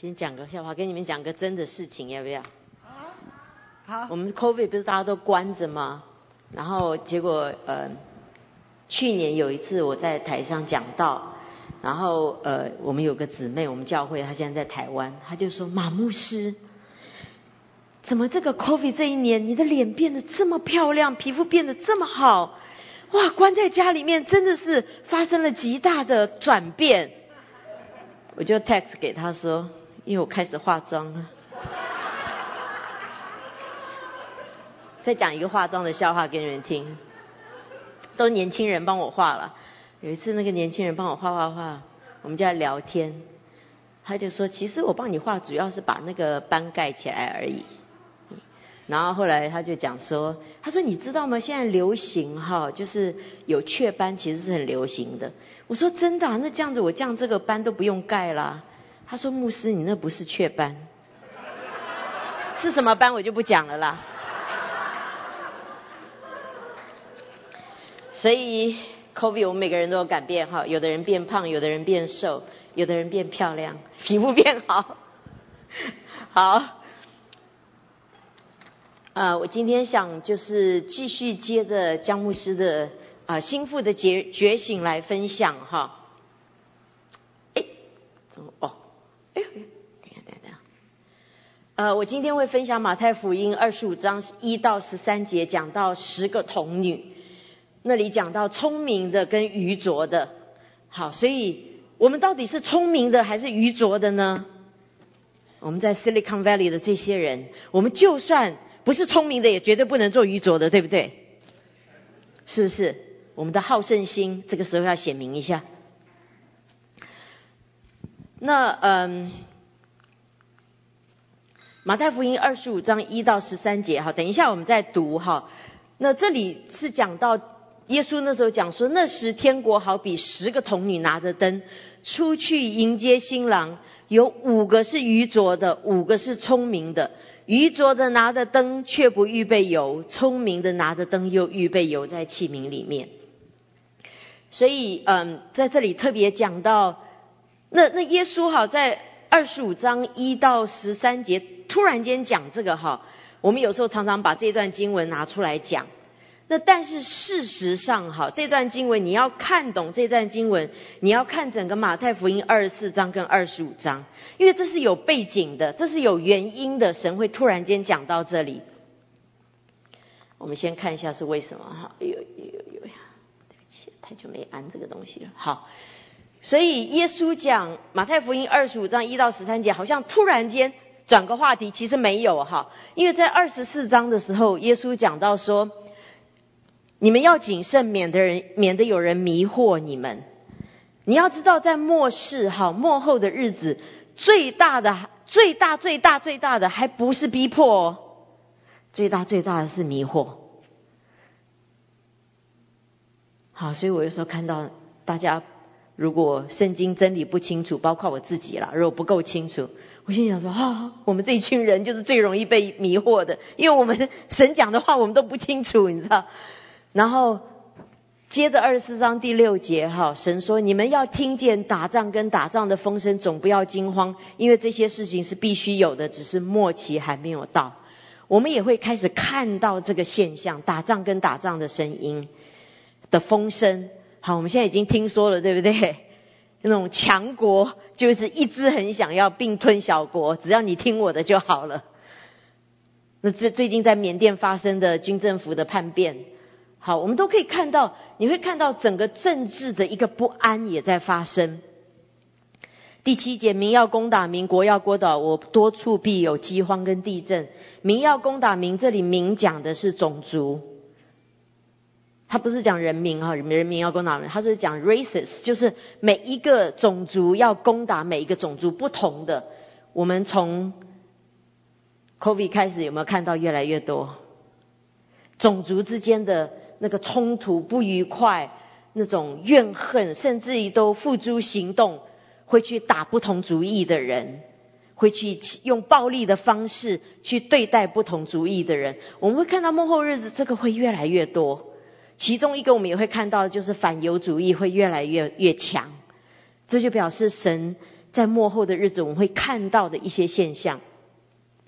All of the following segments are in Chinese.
先讲个笑话，跟你们讲个真的事情，要不要？好，我们 COVID 不是大家都关着吗？然后结果呃，去年有一次我在台上讲到，然后呃，我们有个姊妹，我们教会她现在在台湾，她就说马牧师，怎么这个 COVID 这一年你的脸变得这么漂亮，皮肤变得这么好？哇，关在家里面真的是发生了极大的转变。我就 text 给她说，因为我开始化妆了。再讲一个化妆的笑话给你们听，都年轻人帮我画了。有一次那个年轻人帮我画画画，我们就在聊天，他就说：“其实我帮你画主要是把那个斑盖起来而已。”然后后来他就讲说：“他说你知道吗？现在流行哈，就是有雀斑，其实是很流行的。”我说：“真的？那这样子我这样这个斑都不用盖啦。”他说：“牧师，你那不是雀斑，是什么斑我就不讲了啦。”所以，COVID 我们每个人都有改变哈，有的人变胖，有的人变瘦，有的人变漂亮，皮肤变好。好，啊，我今天想就是继续接着江牧师的啊心腹的觉觉醒来分享哈。哎，怎么哦？哎，等下等下等下。呃，我今天会分享马太福音二十五章一到十三节，讲到十个童女。那里讲到聪明的跟愚拙的，好，所以我们到底是聪明的还是愚拙的呢？我们在 Silicon Valley 的这些人，我们就算不是聪明的，也绝对不能做愚拙的，对不对？是不是？我们的好胜心这个时候要显明一下。那嗯，马太福音二十五章一到十三节，哈，等一下我们再读哈。那这里是讲到。耶稣那时候讲说，那时天国好比十个童女拿着灯出去迎接新郎，有五个是愚拙的，五个是聪明的。愚拙的拿着灯却不预备油，聪明的拿着灯又预备油在器皿里面。所以，嗯，在这里特别讲到，那那耶稣哈在二十五章一到十三节突然间讲这个哈，我们有时候常常把这段经文拿出来讲。那但是事实上，哈，这段经文你要看懂这段经文，你要看整个马太福音二十四章跟二十五章，因为这是有背景的，这是有原因的，神会突然间讲到这里。我们先看一下是为什么，哈，有有有呀，对不起，太久没按这个东西了。好，所以耶稣讲马太福音二十五章一到十三节，好像突然间转个话题，其实没有哈，因为在二十四章的时候，耶稣讲到说。你们要谨慎，免得人免得有人迷惑你们。你要知道，在末世哈末后的日子，最大的、最大、最大、最大的，还不是逼迫，哦，最大最大的是迷惑。好，所以我有时候看到大家，如果圣经真理不清楚，包括我自己啦，如果不够清楚，我心想说啊，我们这一群人就是最容易被迷惑的，因为我们神讲的话我们都不清楚，你知道。然后接着二十四章第六节，哈，神说：你们要听见打仗跟打仗的风声，总不要惊慌，因为这些事情是必须有的，只是末期还没有到。我们也会开始看到这个现象，打仗跟打仗的声音的风声。好，我们现在已经听说了，对不对？那种强国就是一直很想要并吞小国，只要你听我的就好了。那这最近在缅甸发生的军政府的叛变。好，我们都可以看到，你会看到整个政治的一个不安也在发生。第七节，民要攻打民，国要攻打我，多处必有饥荒跟地震。民要攻打民，这里民讲的是种族，他不是讲人民哈，人民要攻打人，他是讲 races，就是每一个种族要攻打每一个种族不同的。我们从 COVID 开始有没有看到越来越多种族之间的？那个冲突、不愉快、那种怨恨，甚至于都付诸行动，会去打不同主义的人，会去用暴力的方式去对待不同主义的人。我们会看到幕后日子，这个会越来越多。其中一个我们也会看到，就是反犹主义会越来越越强。这就表示神在末后的日子我们会看到的一些现象。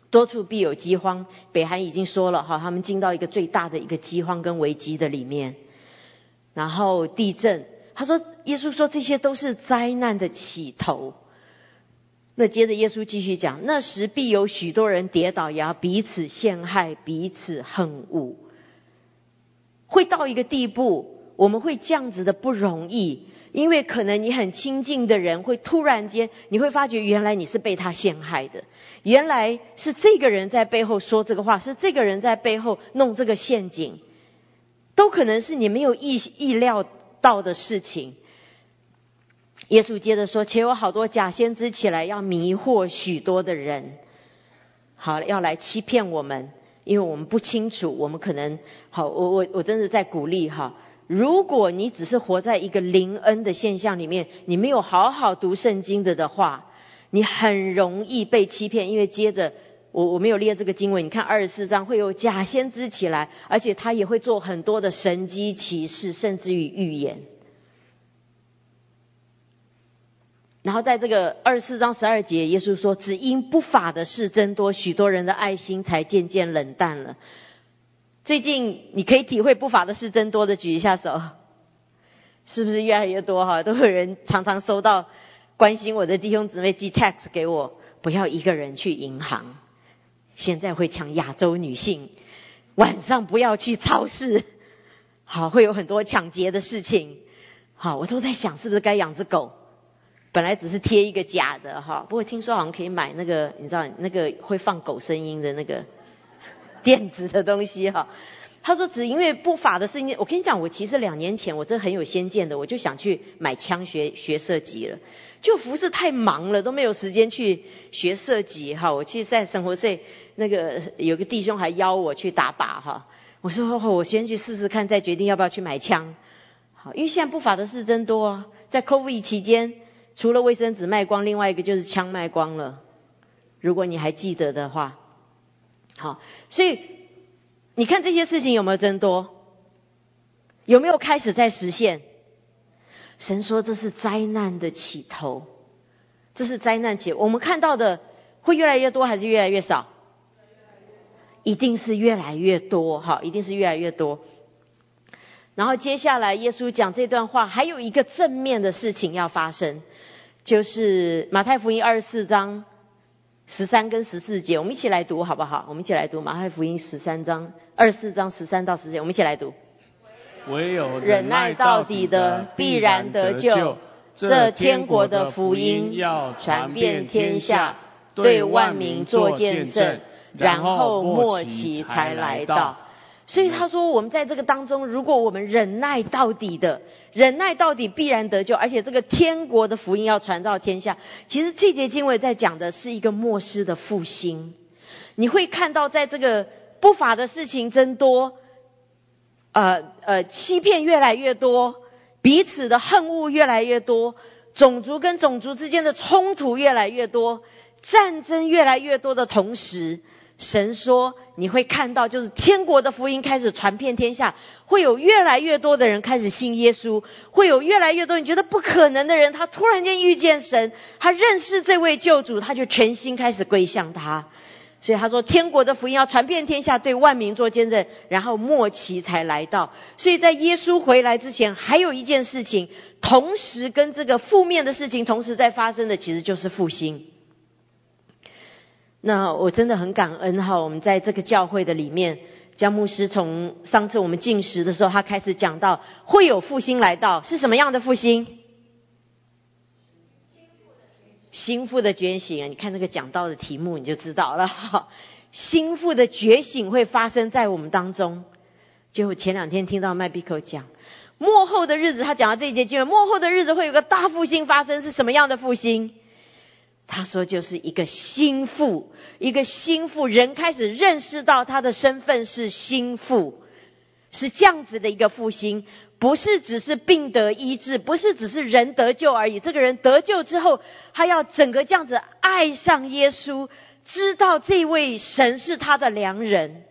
多处必有饥荒，北韩已经说了哈，他们进到一个最大的一个饥荒跟危机的里面。然后地震，他说耶稣说这些都是灾难的起头。那接着耶稣继续讲，那时必有许多人跌倒，也要彼此陷害，彼此恨恶，会到一个地步，我们会这样子的不容易，因为可能你很亲近的人会突然间，你会发觉原来你是被他陷害的，原来是这个人在背后说这个话，是这个人在背后弄这个陷阱，都可能是你没有意意料到的事情。耶稣接着说：“且有好多假先知起来，要迷惑许多的人，好要来欺骗我们，因为我们不清楚，我们可能好，我我我真的在鼓励哈。如果你只是活在一个灵恩的现象里面，你没有好好读圣经的的话，你很容易被欺骗。因为接着我我没有列这个经文，你看二十四章会有假先知起来，而且他也会做很多的神机骑士，甚至于预言。”然后在这个二十四章十二节，耶稣说：“只因不法的事增多，许多人的爱心才渐渐冷淡了。”最近你可以体会不法的事增多的，举一下手，是不是越来越多？哈，都有人常常收到关心我的弟兄姊妹寄 text 给我，不要一个人去银行，现在会抢亚洲女性，晚上不要去超市，好，会有很多抢劫的事情。好，我都在想，是不是该养只狗？本来只是贴一个假的哈，不过听说好像可以买那个，你知道那个会放狗声音的那个 电子的东西哈。他说只因为不法的事情，我跟你讲，我其实两年前我真很有先见的，我就想去买枪学学射击了，就服饰太忙了，都没有时间去学射击哈。我去在生活社那个有个弟兄还邀我去打靶哈，我说我先去试试看，再决定要不要去买枪。好，因为现在不法的事真多啊，在 COVID 期间。除了卫生纸卖光，另外一个就是枪卖光了。如果你还记得的话，好，所以你看这些事情有没有增多？有没有开始在实现？神说这是灾难的起头，这是灾难起。我们看到的会越来越多还是越来越少？一定是越来越多，哈，一定是越来越多。然后接下来耶稣讲这段话，还有一个正面的事情要发生。就是马太福音二十四章十三跟十四节，我们一起来读好不好？我们一起来读马太福音十三章二十四章十三到十节，我们一起来读。唯有忍耐到底的，必然得救。这天国的福音要传遍天下，对万民做见证，然后末期才来到。所以他说，我们在这个当中，如果我们忍耐到底的。忍耐到底必然得救，而且这个天国的福音要传到天下。其实这节经文在讲的是一个末世的复兴。你会看到，在这个不法的事情增多，呃呃，欺骗越来越多，彼此的恨恶越来越多，种族跟种族之间的冲突越来越多，战争越来越多的同时。神说：“你会看到，就是天国的福音开始传遍天下，会有越来越多的人开始信耶稣，会有越来越多你觉得不可能的人，他突然间遇见神，他认识这位救主，他就全心开始归向他。所以他说，天国的福音要传遍天下，对万民做见证，然后末期才来到。所以在耶稣回来之前，还有一件事情，同时跟这个负面的事情同时在发生的，其实就是复兴。”那我真的很感恩哈，我们在这个教会的里面，江牧师从上次我们进食的时候，他开始讲到会有复兴来到，是什么样的复兴？心腹的觉醒啊！你看那个讲到的题目，你就知道了。心腹的觉醒会发生在我们当中。就前两天听到麦比克讲，幕后的日子，他讲到这一节经文，幕后的日子会有个大复兴发生，是什么样的复兴？他说，就是一个心腹，一个心腹，人开始认识到他的身份是心腹，是这样子的一个复兴，不是只是病得医治，不是只是人得救而已。这个人得救之后，他要整个这样子爱上耶稣，知道这位神是他的良人。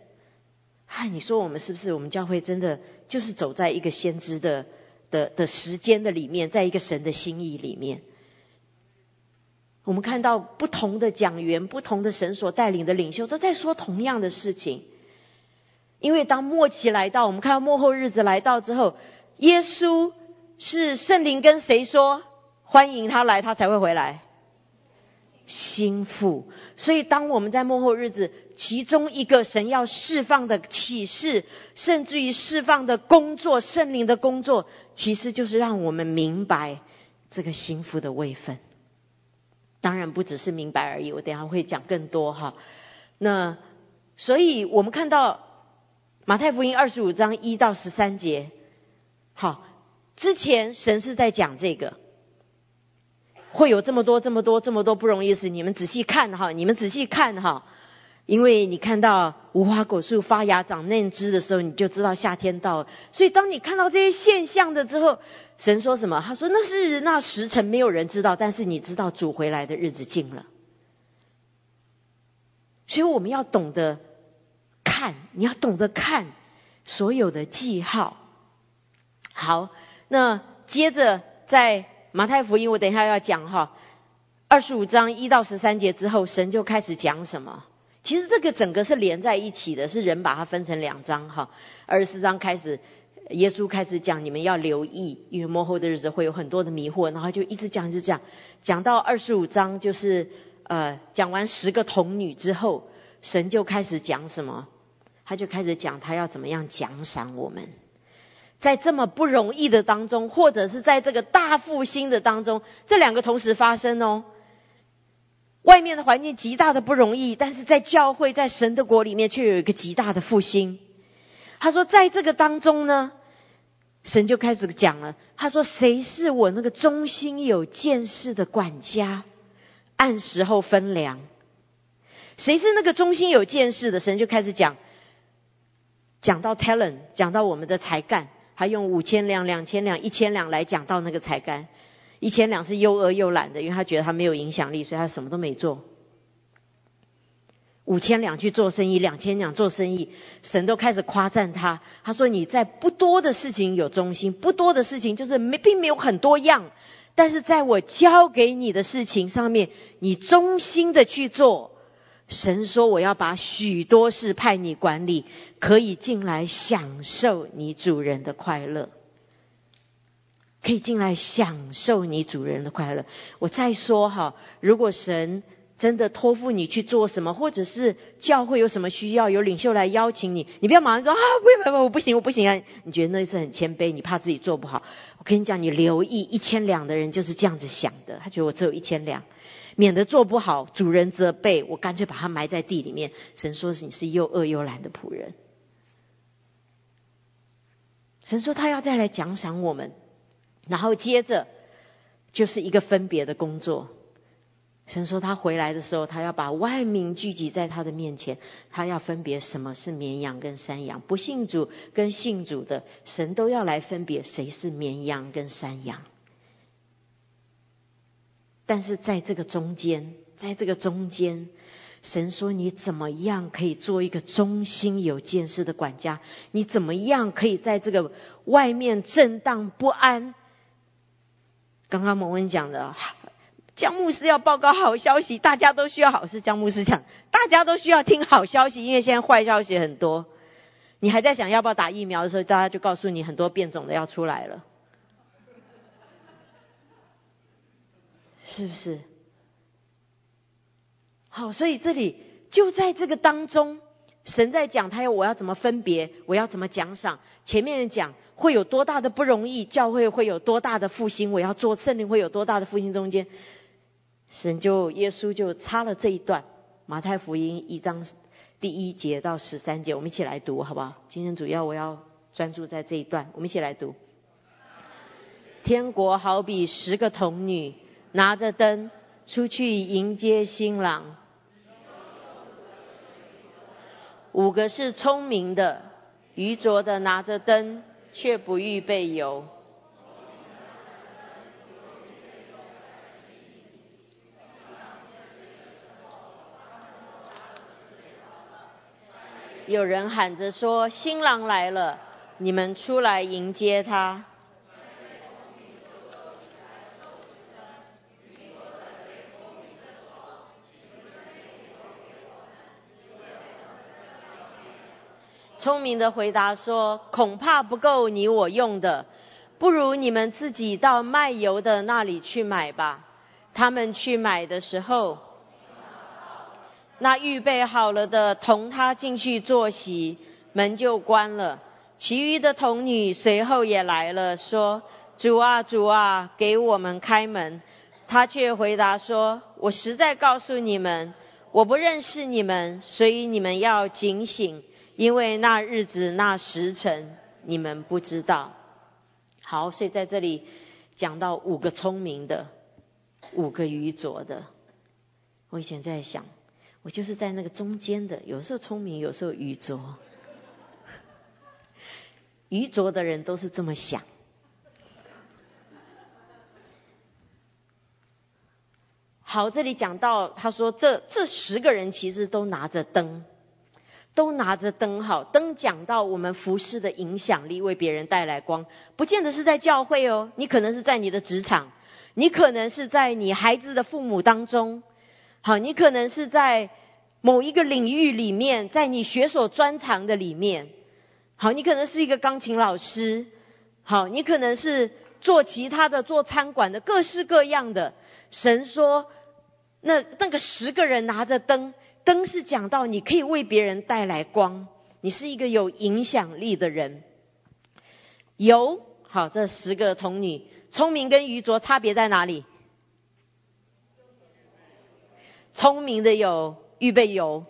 嗨，你说我们是不是？我们教会真的就是走在一个先知的的的时间的里面，在一个神的心意里面。我们看到不同的讲员、不同的神所带领的领袖都在说同样的事情。因为当末期来到，我们看到末后日子来到之后，耶稣是圣灵跟谁说欢迎他来，他才会回来？心腹。所以当我们在末后日子，其中一个神要释放的启示，甚至于释放的工作，圣灵的工作，其实就是让我们明白这个心腹的位分。当然不只是明白而已，我等下会讲更多哈。那所以我们看到。马太福音二十五章一到十三节，好，之前神是在讲这个，会有这么多、这么多、这么多不容易的事，你们仔细看哈，你们仔细看哈，因为你看到无花果树发芽长嫩枝的时候，你就知道夏天到了。所以当你看到这些现象的之后，神说什么？他说那是那时辰，没有人知道，但是你知道主回来的日子近了。所以我们要懂得。看，你要懂得看所有的记号。好，那接着在马太福音，我等一下要讲哈，二十五章一到十三节之后，神就开始讲什么？其实这个整个是连在一起的，是人把它分成两章哈。二十四章开始，耶稣开始讲，你们要留意，因为末后的日子会有很多的迷惑，然后就一直讲，一直讲，讲到二十五章，就是呃，讲完十个童女之后，神就开始讲什么？他就开始讲他要怎么样奖赏我们，在这么不容易的当中，或者是在这个大复兴的当中，这两个同时发生哦。外面的环境极大的不容易，但是在教会，在神的国里面，却有一个极大的复兴。他说，在这个当中呢，神就开始讲了。他说：“谁是我那个忠心有见识的管家？按时候分粮。谁是那个忠心有见识的？神就开始讲。”讲到 talent，讲到我们的才干，还用五千两、两千两、一千两来讲到那个才干。一千两是又饿又懒的，因为他觉得他没有影响力，所以他什么都没做。五千两去做生意，两千两做生意，神都开始夸赞他。他说：“你在不多的事情有忠心，不多的事情就是没并没有很多样，但是在我交给你的事情上面，你忠心的去做。”神说：“我要把许多事派你管理，可以进来享受你主人的快乐，可以进来享受你主人的快乐。”我再说哈，如果神真的托付你去做什么，或者是教会有什么需要，有领袖来邀请你，你不要马上说啊，不不不，我不行，我不行啊！你觉得那是很谦卑，你怕自己做不好。我跟你讲，你留意一千两的人就是这样子想的，他觉得我只有一千两。免得做不好，主人责备我，干脆把它埋在地里面。神说你是又饿又懒的仆人。神说他要再来奖赏我们，然后接着就是一个分别的工作。神说他回来的时候，他要把万民聚集在他的面前，他要分别什么是绵羊跟山羊，不信主跟信主的，神都要来分别谁是绵羊跟山羊。但是在这个中间，在这个中间，神说你怎么样可以做一个忠心有见识的管家？你怎么样可以在这个外面震荡不安？刚刚蒙恩讲的，江牧师要报告好消息，大家都需要好事。江牧师讲，大家都需要听好消息，因为现在坏消息很多。你还在想要不要打疫苗的时候，大家就告诉你很多变种的要出来了。是不是？好，所以这里就在这个当中，神在讲他要我要怎么分别，我要怎么奖赏。前面讲会有多大的不容易，教会会有多大的复兴，我要做圣灵会有多大的复兴。中间，神就耶稣就插了这一段，马太福音一章第一节到十三节，我们一起来读好不好？今天主要我要专注在这一段，我们一起来读。天国好比十个童女。拿着灯出去迎接新郎，五个是聪明的，愚拙的拿着灯却不预备游。有人喊着说：“新郎来了，你们出来迎接他。”聪明的回答说：“恐怕不够你我用的，不如你们自己到卖油的那里去买吧。”他们去买的时候，那预备好了的同他进去坐席，门就关了。其余的童女随后也来了，说：“主啊，主啊，给我们开门。”他却回答说：“我实在告诉你们，我不认识你们，所以你们要警醒，因为那日子、那时辰你们不知道。”好，所以在这里讲到五个聪明的。五个愚拙的，我以前在想，我就是在那个中间的，有时候聪明，有时候愚拙。愚拙的人都是这么想。好，这里讲到，他说这这十个人其实都拿着灯，都拿着灯。好，灯讲到我们服饰的影响力，为别人带来光，不见得是在教会哦，你可能是在你的职场。你可能是在你孩子的父母当中，好，你可能是在某一个领域里面，在你学所专长的里面，好，你可能是一个钢琴老师，好，你可能是做其他的，做餐馆的，各式各样的。神说，那那个十个人拿着灯，灯是讲到你可以为别人带来光，你是一个有影响力的人。油，好，这十个童女。聪明跟愚拙差别在哪里？聪明的有预备油，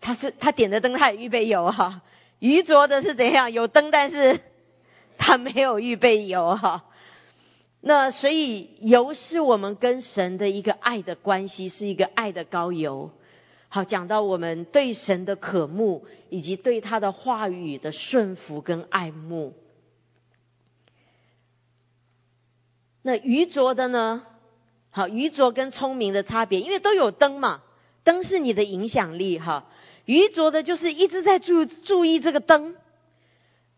他是他点的灯，他也预备油哈。愚拙的是怎样？有灯，但是他没有预备油哈。那所以油是我们跟神的一个爱的关系，是一个爱的高油。好，讲到我们对神的渴慕，以及对他的话语的顺服跟爱慕。那愚拙的呢？好，愚拙跟聪明的差别，因为都有灯嘛，灯是你的影响力哈。愚拙的就是一直在注注意这个灯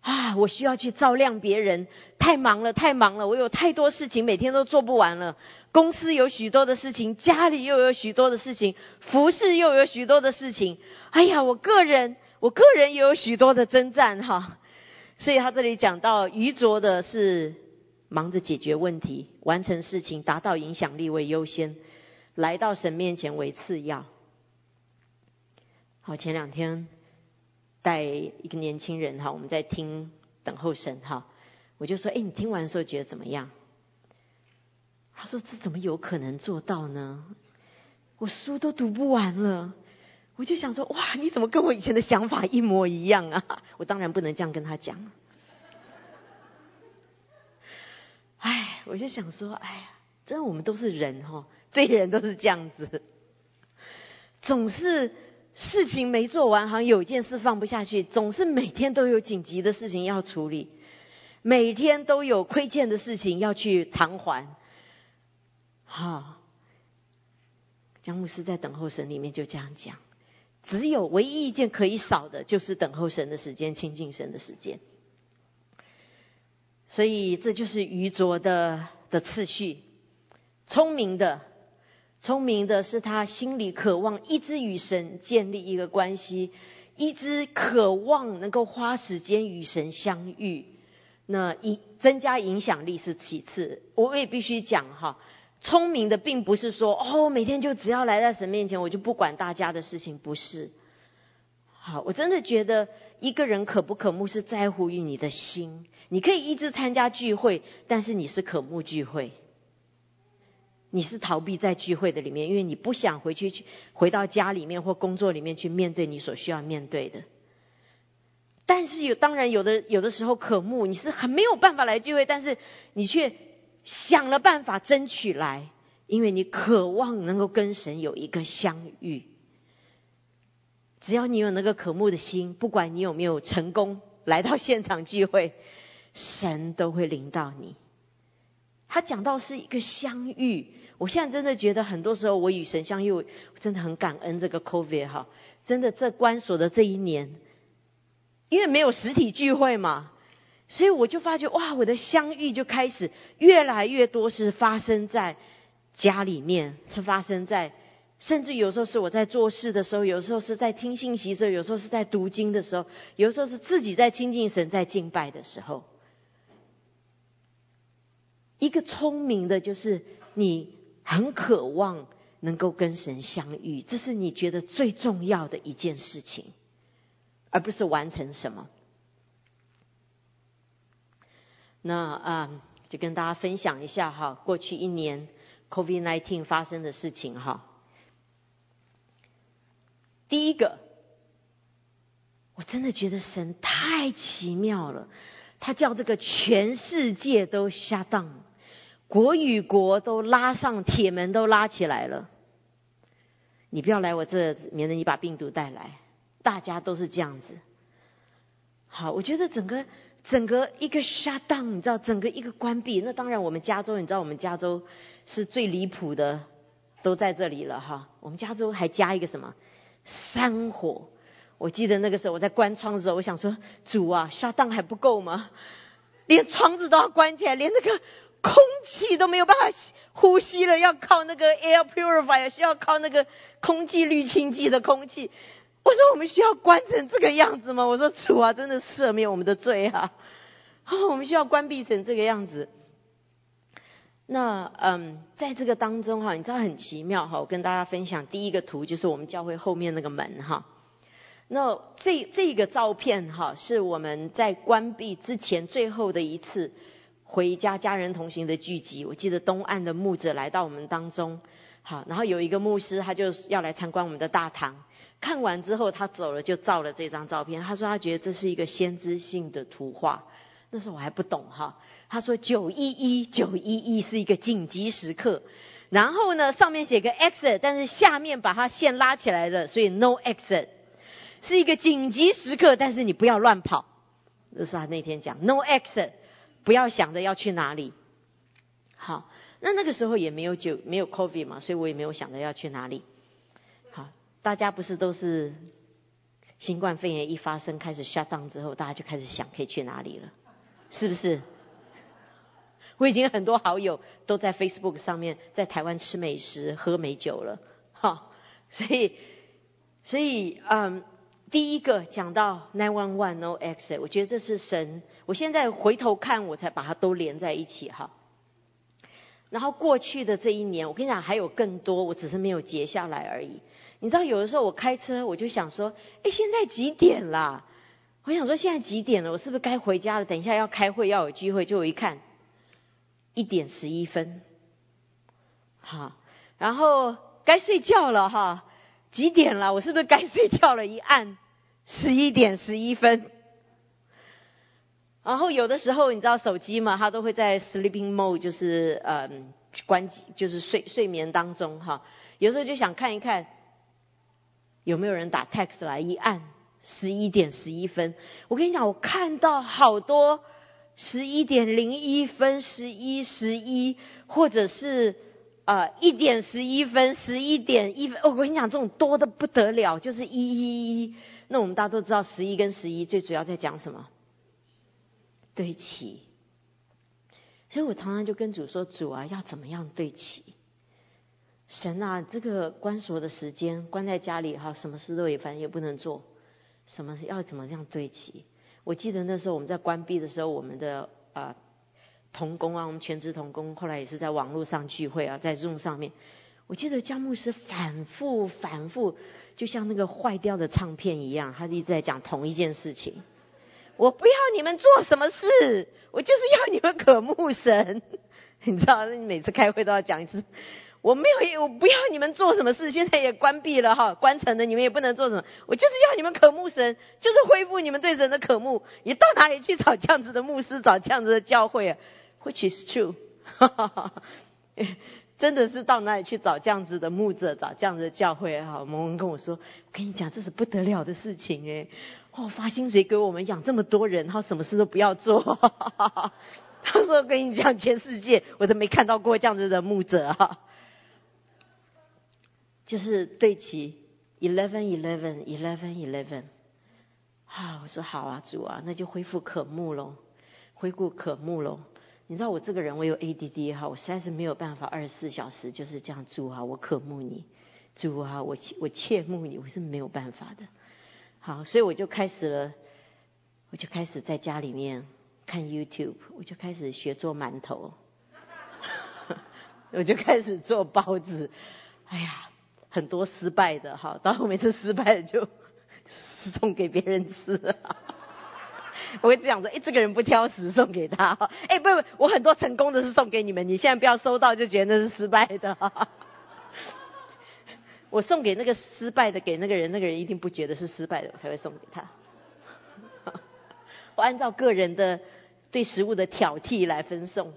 啊，我需要去照亮别人，太忙了，太忙了，我有太多事情，每天都做不完了。公司有许多的事情，家里又有许多的事情，服饰又有许多的事情。哎呀，我个人，我个人也有许多的征战哈。所以他这里讲到愚拙的是。忙着解决问题、完成事情、达到影响力为优先，来到神面前为次要。好，前两天带一个年轻人哈，我们在听等候神哈，我就说：哎，你听完的时候觉得怎么样？他说：这怎么有可能做到呢？我书都读不完了。我就想说：哇，你怎么跟我以前的想法一模一样啊？我当然不能这样跟他讲。哎，我就想说，哎呀，真的我们都是人哈，罪人都是这样子，总是事情没做完，好像有一件事放不下去，总是每天都有紧急的事情要处理，每天都有亏欠的事情要去偿还。好，江牧师在等候神里面就这样讲，只有唯一一件可以少的，就是等候神的时间，亲近神的时间。所以这就是愚拙的的次序，聪明的，聪明的是他心里渴望一直与神建立一个关系，一直渴望能够花时间与神相遇。那影增加影响力是其次，我也必须讲哈，聪明的并不是说哦每天就只要来在神面前，我就不管大家的事情，不是。好，我真的觉得一个人可不可慕是在乎于你的心。你可以一直参加聚会，但是你是渴慕聚会，你是逃避在聚会的里面，因为你不想回去去回到家里面或工作里面去面对你所需要面对的。但是有当然有的有的时候渴慕，你是很没有办法来聚会，但是你却想了办法争取来，因为你渴望能够跟神有一个相遇。只要你有那个渴慕的心，不管你有没有成功来到现场聚会。神都会临到你。他讲到是一个相遇，我现在真的觉得很多时候我与神相遇，真的很感恩这个 COVID 哈，真的这关锁的这一年，因为没有实体聚会嘛，所以我就发觉哇，我的相遇就开始越来越多是发生在家里面，是发生在甚至有时候是我在做事的时候，有时候是在听信息的时候，有时候是在读经的时候，有时候是自己在亲近神、在敬拜的时候。一个聪明的，就是你很渴望能够跟神相遇，这是你觉得最重要的一件事情，而不是完成什么。那啊，就跟大家分享一下哈，过去一年 COVID-19 发生的事情哈。第一个，我真的觉得神太奇妙了，他叫这个全世界都 shut down，国与国都拉上铁门都拉起来了。你不要来我这，免得你把病毒带来。大家都是这样子。好，我觉得整个整个一个 shut down，你知道，整个一个关闭。那当然，我们加州，你知道，我们加州是最离谱的，都在这里了哈。我们加州还加一个什么？山火，我记得那个时候我在关窗的时候，我想说主啊，，shutdown 还不够吗？连窗子都要关起来，连那个空气都没有办法呼吸了，要靠那个 air purifier，需要靠那个空气滤清剂的空气。我说我们需要关成这个样子吗？我说主啊，真的赦免我们的罪啊！啊，我们需要关闭成这个样子。那嗯，在这个当中哈，你知道很奇妙哈，我跟大家分享第一个图就是我们教会后面那个门哈。那这这个照片哈，是我们在关闭之前最后的一次回家家人同行的聚集。我记得东岸的牧者来到我们当中，好，然后有一个牧师他就要来参观我们的大堂，看完之后他走了就照了这张照片，他说他觉得这是一个先知性的图画。那时候我还不懂哈。他说九一一九一一是一个紧急时刻，然后呢上面写个 exit，但是下面把它线拉起来了，所以 no exit 是一个紧急时刻，但是你不要乱跑。这是他那天讲 no exit，不要想着要去哪里。好，那那个时候也没有酒没有 coffee 嘛，所以我也没有想着要去哪里。好，大家不是都是新冠肺炎一发生开始 shut down 之后，大家就开始想可以去哪里了，是不是？我已经很多好友都在 Facebook 上面在台湾吃美食、喝美酒了，哈，所以，所以，嗯，第一个讲到 Nine One One No Exit，我觉得这是神。我现在回头看，我才把它都连在一起哈。然后过去的这一年，我跟你讲还有更多，我只是没有截下来而已。你知道，有的时候我开车，我就想说，哎，现在几点啦？我想说现在几点了？我是不是该回家了？等一下要开会，要有聚会，就我一看。一点十一分，好，然后该睡觉了哈，几点了？我是不是该睡觉了？一按，十一点十一分。然后有的时候你知道手机嘛，它都会在 sleeping mode，就是嗯关机，就是睡睡眠当中哈。有时候就想看一看有没有人打 text 来，一按十一点十一分。我跟你讲，我看到好多。十一点零一分，十一十一，或者是呃一点十一分，十一点一分。我跟你讲，这种多的不得了，就是一一一。那我们大家都知道，十一跟十一最主要在讲什么？对齐。所以我常常就跟主说：“主啊，要怎么样对齐？神啊，这个关锁的时间，关在家里哈，什么事都也反正也不能做，什么要怎么样对齐？”我记得那时候我们在关闭的时候，我们的啊童工啊，我们全职童工，后来也是在网络上聚会啊，在 Zoom 上面。我记得姜牧师反复反复，就像那个坏掉的唱片一样，他一直在讲同一件事情。我不要你们做什么事，我就是要你们渴慕神。你知道，那你每次开会都要讲一次。我没有，我不要你们做什么事，现在也关闭了哈，关城的你们也不能做什么。我就是要你们渴慕神，就是恢复你们对神的渴慕。你到哪里去找这样子的牧师，找这样子的教会啊？Which is true，真的是到哪里去找这样子的牧者，找这样子的教会哈？蒙文跟我说，我跟你讲，这是不得了的事情哎，哦，发薪水给我们养这么多人，他什么事都不要做。他说，跟你讲，全世界我都没看到过这样子的牧者哈。就是对齐 eleven eleven eleven eleven，啊，我说好啊，主啊，那就恢复渴慕喽，恢复渴慕喽。你知道我这个人我有 ADD 哈，我实在是没有办法二十四小时就是这样住哈，我渴慕你，住啊，我我切慕你，我是没有办法的。好，所以我就开始了，我就开始在家里面看 YouTube，我就开始学做馒头，我就开始做包子。哎呀，很多失败的哈，到后每次失败的就 送给别人吃。我会这样说，哎，这个人不挑食，送给他。哎，不不，我很多成功的是送给你们，你现在不要收到就觉得那是失败的。我送给那个失败的给那个人，那个人一定不觉得是失败的，我才会送给他。我按照个人的对食物的挑剔来分送。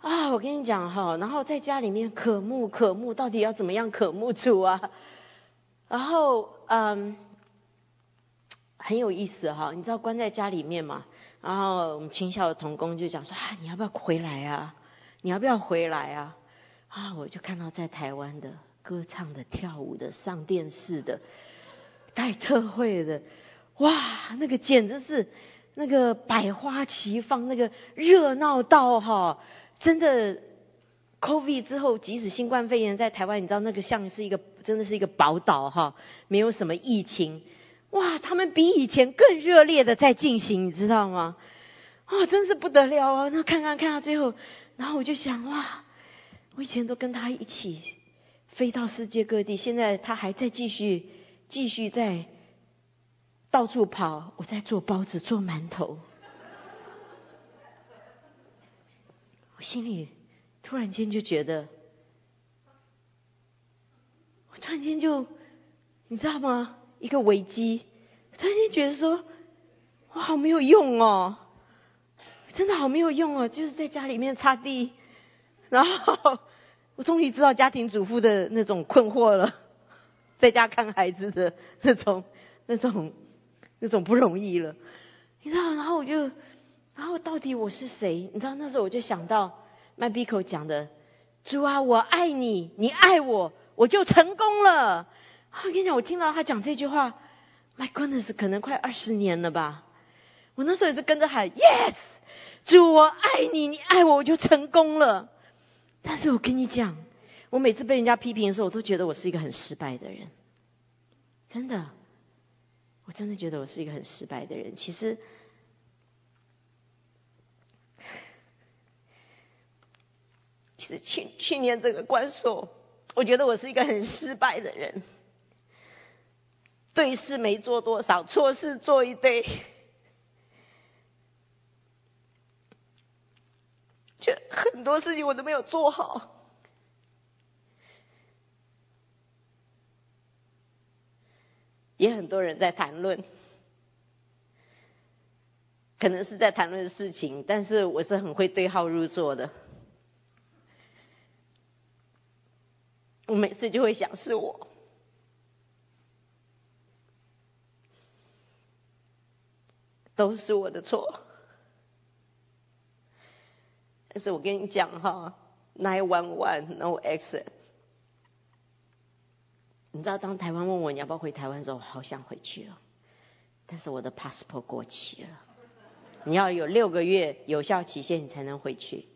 啊，我跟你讲哈，然后在家里面渴慕渴慕，到底要怎么样渴慕主啊？然后嗯。很有意思哈，你知道关在家里面嘛？然后我们青校的童工就讲说啊，你要不要回来啊？你要不要回来啊？啊，我就看到在台湾的歌唱的、跳舞的、上电视的、带特会的，哇，那个简直是那个百花齐放，那个热闹到哈，真的，COVID 之后，即使新冠肺炎在台湾，你知道那个像是一个真的是一个宝岛哈，没有什么疫情。哇，他们比以前更热烈的在进行，你知道吗？啊，真是不得了啊！那看看看到最后，然后我就想，哇，我以前都跟他一起飞到世界各地，现在他还在继续继续在到处跑，我在做包子做馒头，我心里突然间就觉得，我突然间就，你知道吗？一个危机，突然间觉得说，我好没有用哦，真的好没有用哦，就是在家里面擦地，然后 我终于知道家庭主妇的那种困惑了，在家看孩子的那种、那种、那种不容易了，你知道？然后我就，然后到底我是谁？你知道那时候我就想到麦比口讲的，主啊，我爱你，你爱我，我就成功了。我跟你讲，我听到他讲这句话，My goodness，可能快二十年了吧。我那时候也是跟着喊 Yes，主我爱你，你爱我，我就成功了。但是我跟你讲，我每次被人家批评的时候，我都觉得我是一个很失败的人。真的，我真的觉得我是一个很失败的人。其实，其实去去年这个关锁，我觉得我是一个很失败的人。对事没做多少，错事做一堆，就很多事情我都没有做好，也很多人在谈论，可能是在谈论事情，但是我是很会对号入座的，我每次就会想是我。都是我的错，但是我跟你讲哈，nine one one no exit。你知道当台湾问我你要不要回台湾的时候，我好想回去了，但是我的 passport 过期了，你要有六个月有效期限你才能回去，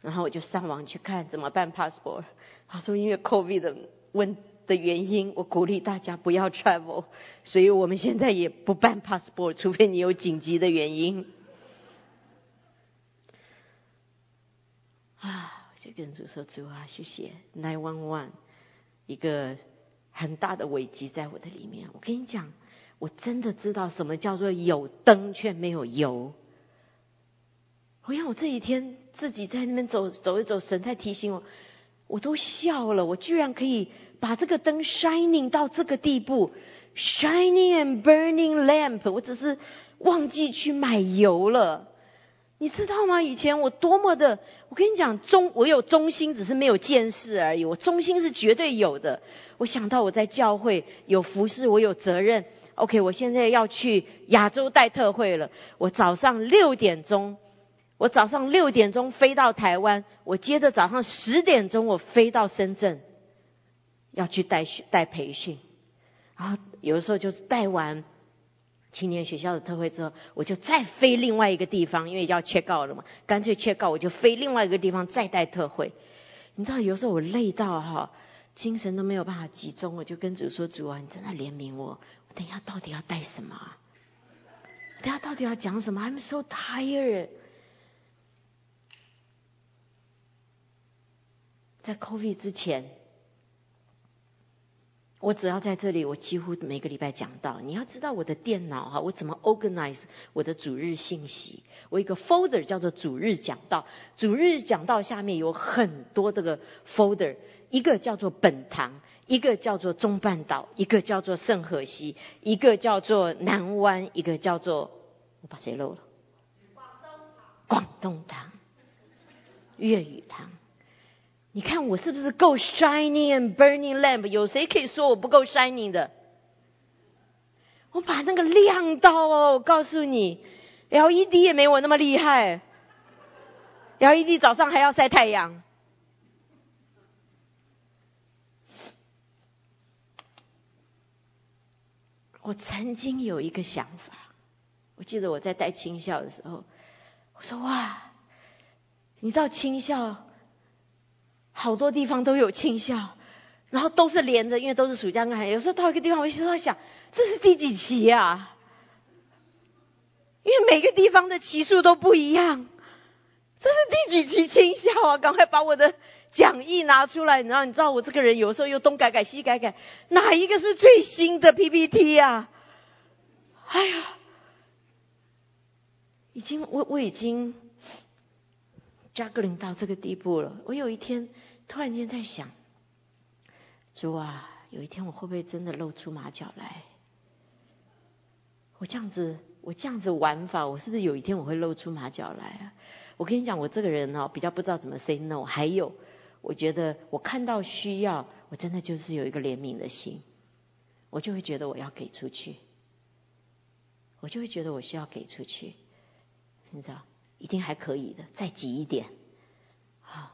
然后我就上网去看怎么办 passport，他说因为 COVID 的问。的原因，我鼓励大家不要 travel，所以我们现在也不办 passport，除非你有紧急的原因。啊，我就跟主说主啊，谢谢 nine one one，一个很大的危机在我的里面。我跟你讲，我真的知道什么叫做有灯却没有油。我想我这几天自己在那边走走一走，神在提醒我。我都笑了，我居然可以把这个灯 shining 到这个地步，shining and burning lamp。我只是忘记去买油了，你知道吗？以前我多么的，我跟你讲，中我有中心，只是没有见识而已。我中心是绝对有的。我想到我在教会有服侍，我有责任。OK，我现在要去亚洲带特会了。我早上六点钟。我早上六点钟飞到台湾，我接着早上十点钟我飞到深圳，要去带带培训，然后有的时候就是带完青年学校的特会之后，我就再飞另外一个地方，因为要切告了嘛，干脆切告我就飞另外一个地方再带特会。你知道，有时候我累到哈，精神都没有办法集中，我就跟主说：“主啊，你真的怜悯我，我等一下到底要带什么？等下到底要讲什么？I'm so tired。”在 COVID 之前。我只要在这里，我几乎每个礼拜讲到。你要知道我的电脑哈，我怎么 organize 我的主日信息？我一个 folder 叫做主日讲道，主日讲道下面有很多这个 folder，一个叫做本堂，一个叫做中半岛，一个叫做圣河西，一个叫做南湾，一个叫做我把谁漏了？广东堂，广东堂，粤语堂。你看我是不是够 shining and burning lamp？有谁可以说我不够 shining 的？我把那个亮到哦，我告诉你，LED 也没我那么厉害。LED 早上还要晒太阳。我曾经有一个想法，我记得我在带青校的时候，我说哇，你知道青校？好多地方都有清校，然后都是连着，因为都是暑假跟寒。有时候到一个地方，我就在想，这是第几期呀？因为每个地方的期数都不一样，这是第几期清校啊？赶快把我的讲义拿出来，然后你知道我这个人有时候又东改改西改改，哪一个是最新的 PPT 呀？哎呀，已经我我已经。加格林到这个地步了，我有一天突然间在想，主啊，有一天我会不会真的露出马脚来？我这样子，我这样子玩法，我是不是有一天我会露出马脚来啊？我跟你讲，我这个人哦，比较不知道怎么 say no。还有，我觉得我看到需要，我真的就是有一个怜悯的心，我就会觉得我要给出去，我就会觉得我需要给出去，你知道？一定还可以的，再挤一点。好，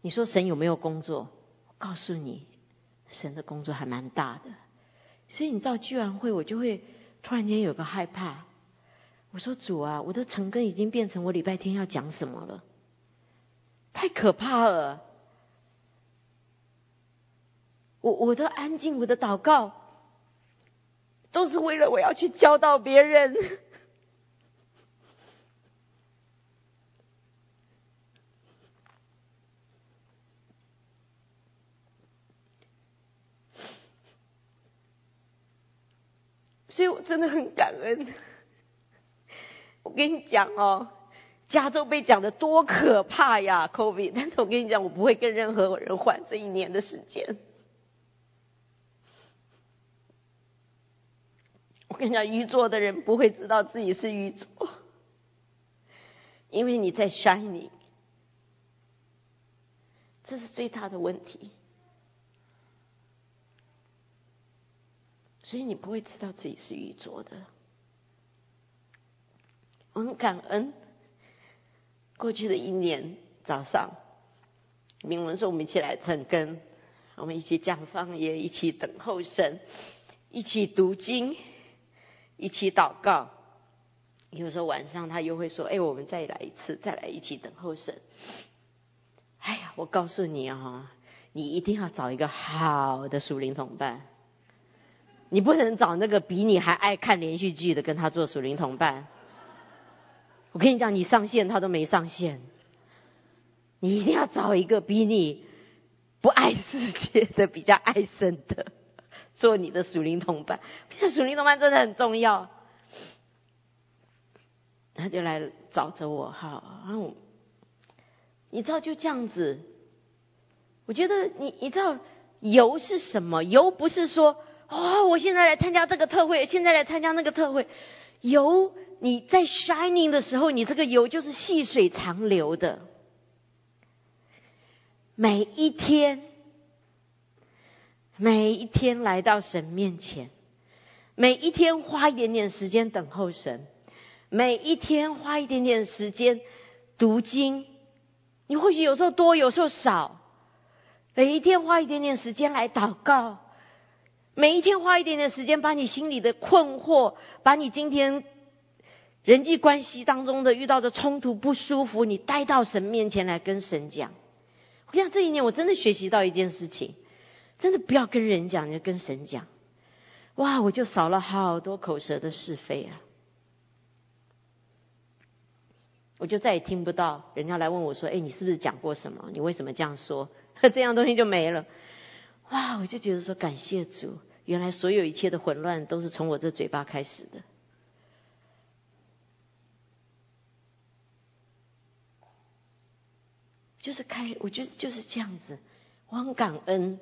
你说神有没有工作？我告诉你，神的工作还蛮大的。所以你知道聚完会，我就会突然间有个害怕。我说主啊，我的成根已经变成我礼拜天要讲什么了，太可怕了。我我的安静，我的祷告，都是为了我要去教导别人。所以我真的很感恩。我跟你讲哦，加州被讲的多可怕呀，COVID！但是我跟你讲，我不会跟任何人换这一年的时间。我跟你讲，愚拙的人不会知道自己是愚拙，因为你在 shining，这是最大的问题。所以你不会知道自己是愚拙的。我很感恩，过去的一年早上，明文说我们一起来成根，我们一起讲方言，一起等候神，一起读经，一起祷告。有时候晚上他又会说：“哎，我们再来一次，再来一起等候神。”哎呀，我告诉你啊，你一定要找一个好的属灵同伴。你不能找那个比你还爱看连续剧的跟他做属灵同伴。我跟你讲，你上线他都没上线。你一定要找一个比你不爱世界的、比较爱神的，做你的属灵同伴。属灵同伴真的很重要。他就来找着我，哈，然后你知道就这样子。我觉得你你知道油是什么？油不是说。哦，我现在来参加这个特会，现在来参加那个特会。油你在 shining 的时候，你这个油就是细水长流的。每一天，每一天来到神面前，每一天花一点点时间等候神，每一天花一点点时间读经。你或许有时候多，有时候少。每一天花一点点时间来祷告。每一天花一点点时间，把你心里的困惑，把你今天人际关系当中的遇到的冲突不舒服，你带到神面前来跟神讲。我想这一年我真的学习到一件事情，真的不要跟人讲，要跟神讲。哇，我就少了好多口舌的是非啊！我就再也听不到人家来问我说：“哎，你是不是讲过什么？你为什么这样说？” 这样东西就没了。哇，我就觉得说感谢主，原来所有一切的混乱都是从我这嘴巴开始的。就是开，我觉得就是这样子，我很感恩。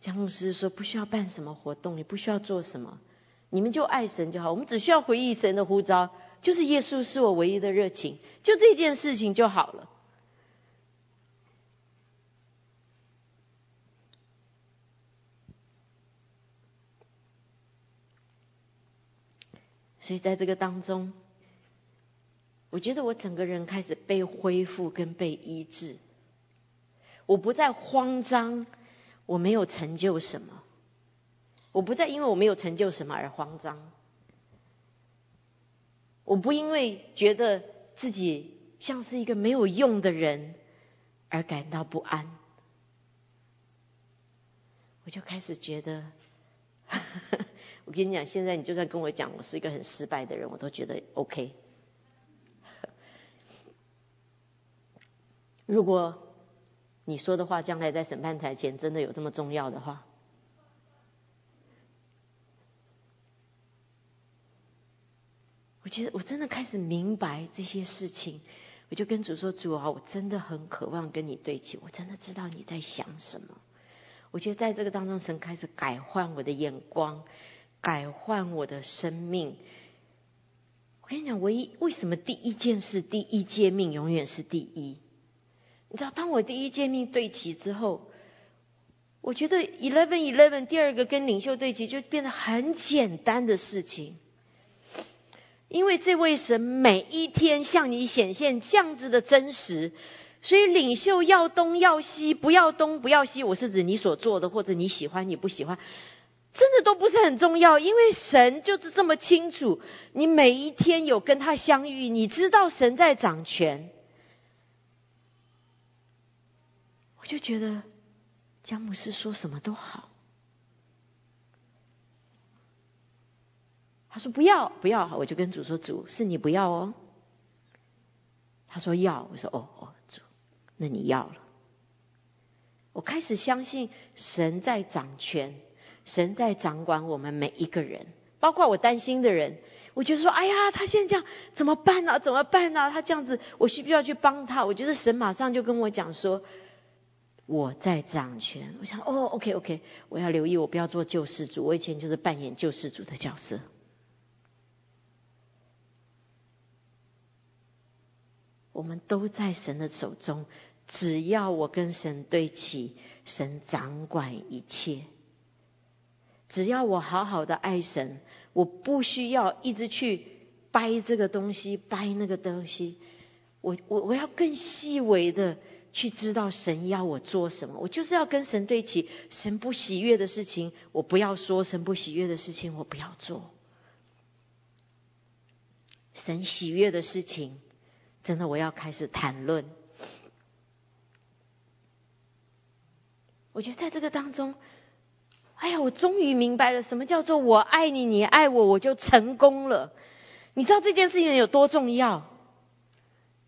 江牧师说：“不需要办什么活动，也不需要做什么，你们就爱神就好。我们只需要回忆神的呼召，就是耶稣是我唯一的热情，就这件事情就好了。”所以在这个当中。我觉得我整个人开始被恢复跟被医治，我不再慌张，我没有成就什么，我不再因为我没有成就什么而慌张，我不因为觉得自己像是一个没有用的人而感到不安，我就开始觉得，我跟你讲，现在你就算跟我讲我是一个很失败的人，我都觉得 OK。如果你说的话将来在审判台前真的有这么重要的话，我觉得我真的开始明白这些事情。我就跟主说：“主啊，我真的很渴望跟你对齐，我真的知道你在想什么。”我觉得在这个当中，神开始改换我的眼光，改换我的生命。我跟你讲，唯一为什么第一件事、第一诫命永远是第一？你知道，当我第一诫命对齐之后，我觉得 eleven eleven 第二个跟领袖对齐就变得很简单的事情，因为这位神每一天向你显现这样子的真实，所以领袖要东要西，不要东不要西，我是指你所做的或者你喜欢你不喜欢，真的都不是很重要，因为神就是这么清楚，你每一天有跟他相遇，你知道神在掌权。我就觉得姜牧师说什么都好。他说不要不要，我就跟主说主是你不要哦。他说要，我说哦哦主，那你要了。我开始相信神在掌权，神在掌管我们每一个人，包括我担心的人。我就说哎呀，他现在这样怎么办呢？怎么办呢？他这样子，我需不需要去帮他？我觉得神马上就跟我讲说。我在掌权，我想哦，OK OK，我要留意，我不要做救世主。我以前就是扮演救世主的角色。我们都在神的手中，只要我跟神对齐，神掌管一切。只要我好好的爱神，我不需要一直去掰这个东西，掰那个东西。我我我要更细微的。去知道神要我做什么，我就是要跟神对齐。神不喜悦的事情，我不要说；神不喜悦的事情，我不要做。神喜悦的事情，真的我要开始谈论。我觉得在这个当中，哎呀，我终于明白了什么叫做我爱你，你爱我，我就成功了。你知道这件事情有多重要？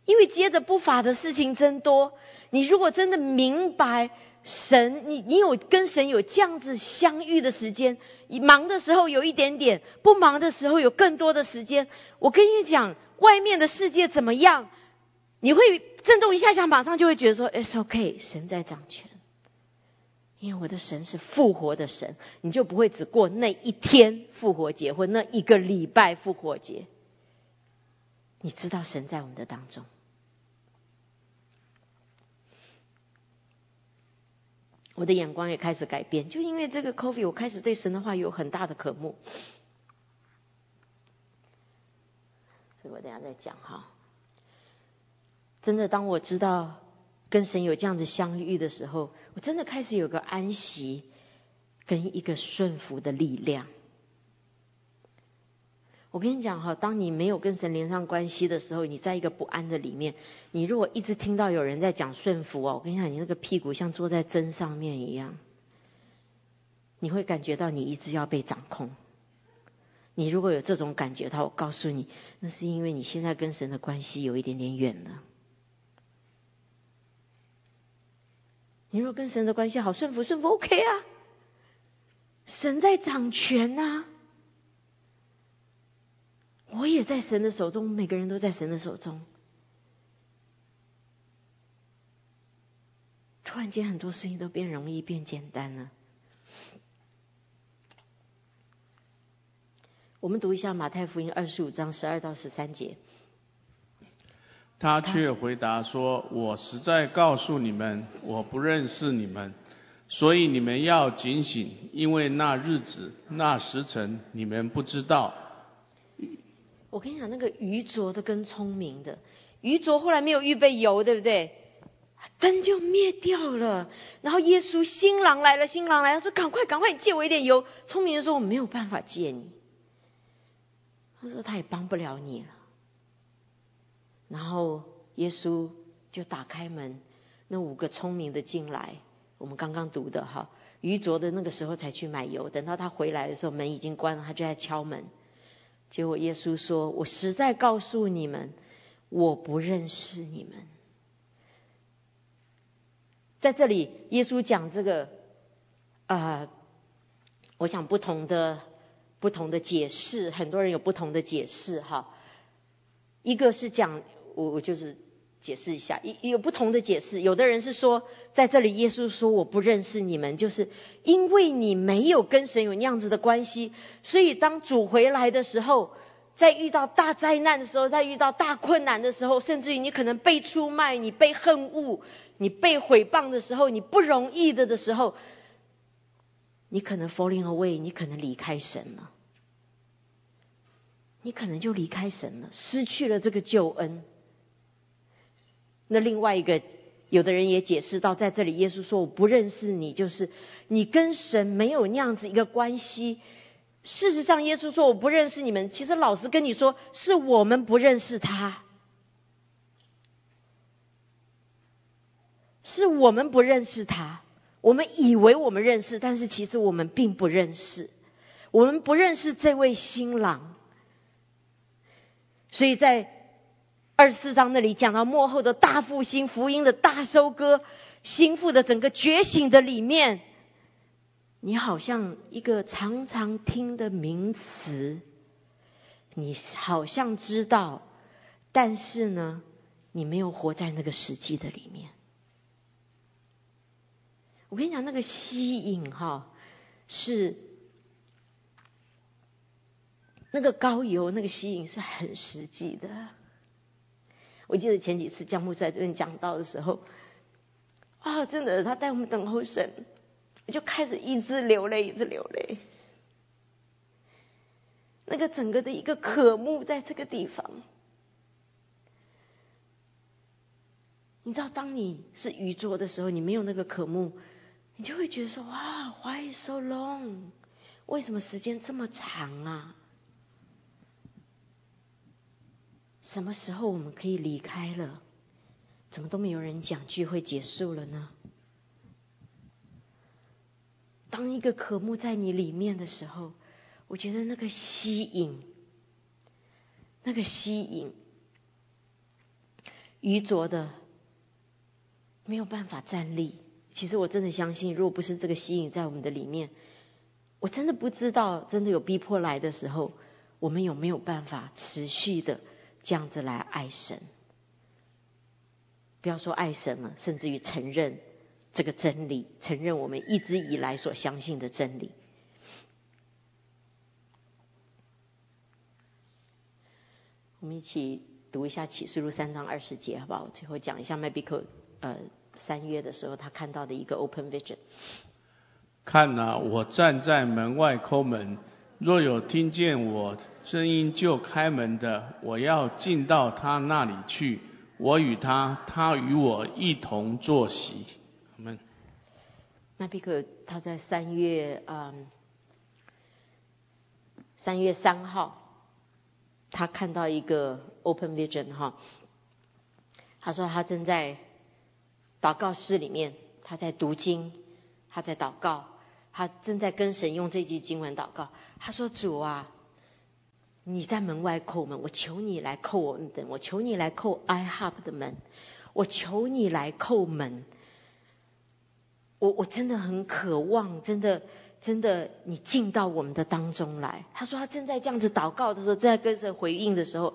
因为接着不法的事情真多。你如果真的明白神，你你有跟神有这样子相遇的时间，忙的时候有一点点，不忙的时候有更多的时间。我跟你讲，外面的世界怎么样，你会震动一下下，马上就会觉得说，It's OK，神在掌权。因为我的神是复活的神，你就不会只过那一天复活节或那一个礼拜复活节。你知道神在我们的当中。我的眼光也开始改变，就因为这个 coffee，我开始对神的话有很大的渴慕。所以我等下再讲哈。真的，当我知道跟神有这样子相遇的时候，我真的开始有个安息跟一个顺服的力量。我跟你讲哈，当你没有跟神连上关系的时候，你在一个不安的里面，你如果一直听到有人在讲顺服哦，我跟你讲，你那个屁股像坐在针上面一样，你会感觉到你一直要被掌控。你如果有这种感觉的话，我告诉你，那是因为你现在跟神的关系有一点点远了。你如果跟神的关系好，顺服顺服 OK 啊，神在掌权呐。我也在神的手中，每个人都在神的手中。突然间，很多事情都变容易、变简单了。我们读一下马太福音二十五章十二到十三节。他却回答说：“我实在告诉你们，我不认识你们，所以你们要警醒，因为那日子、那时辰，你们不知道。”我跟你讲，那个愚拙的跟聪明的，愚拙后来没有预备油，对不对？灯就灭掉了。然后耶稣新郎来了，新郎来了，说：“赶快，赶快借我一点油。”聪明的说：“我没有办法借你。”他说：“他也帮不了你了。”然后耶稣就打开门，那五个聪明的进来。我们刚刚读的哈，愚拙的那个时候才去买油，等到他回来的时候，门已经关了，他就在敲门。结果耶稣说：“我实在告诉你们，我不认识你们。”在这里，耶稣讲这个，啊，我想不同的不同的解释，很多人有不同的解释哈。一个是讲，我我就是。解释一下，有有不同的解释。有的人是说，在这里耶稣说我不认识你们，就是因为你没有跟神有那样子的关系，所以当主回来的时候，在遇到大灾难的时候，在遇到大困难的时候，甚至于你可能被出卖、你被恨恶、你被毁谤的时候，你不容易的的时候，你可能 falling away，你可能离开神了，你可能就离开神了，失去了这个救恩。那另外一个，有的人也解释到，在这里耶稣说我不认识你，就是你跟神没有那样子一个关系。事实上，耶稣说我不认识你们，其实老实跟你说，是我们不认识他，是我们不认识他。我们以为我们认识，但是其实我们并不认识，我们不认识这位新郎。所以在。二十四章那里讲到幕后的大复兴、福音的大收割、心腹的整个觉醒的里面，你好像一个常常听的名词，你好像知道，但是呢，你没有活在那个实际的里面。我跟你讲，那个吸引哈，是那个高油，那个吸引是很实际的。我记得前几次江牧在这边讲到的时候，啊，真的，他带我们等候神，我就开始一直流泪，一直流泪。那个整个的一个渴慕在这个地方，你知道，当你是愚拙的时候，你没有那个渴慕，你就会觉得说，哇，Why so long？为什么时间这么长啊？什么时候我们可以离开了？怎么都没有人讲聚会结束了呢？当一个渴慕在你里面的时候，我觉得那个吸引，那个吸引，愚拙的没有办法站立。其实我真的相信，如果不是这个吸引在我们的里面，我真的不知道，真的有逼迫来的时候，我们有没有办法持续的。这样子来爱神，不要说爱神了，甚至于承认这个真理，承认我们一直以来所相信的真理。我们一起读一下启示录三章二十节，好不好？最后讲一下麦比克，呃，三月的时候他看到的一个 open vision。看呐，我站在门外叩门。若有听见我声音就开门的，我要进到他那里去，我与他，他与我一同坐席。我们麦比克他在三月嗯三月三号他看到一个 open vision 哈，他说他正在祷告室里面，他在读经，他在祷告，他正在跟神用这句经文祷告。他说：“主啊，你在门外叩门，我求你来叩我们的，我求你来叩 i hub 的门，我求你来叩门。我我真的很渴望，真的。”真的，你进到我们的当中来。他说他正在这样子祷告的时候，正在跟神回应的时候，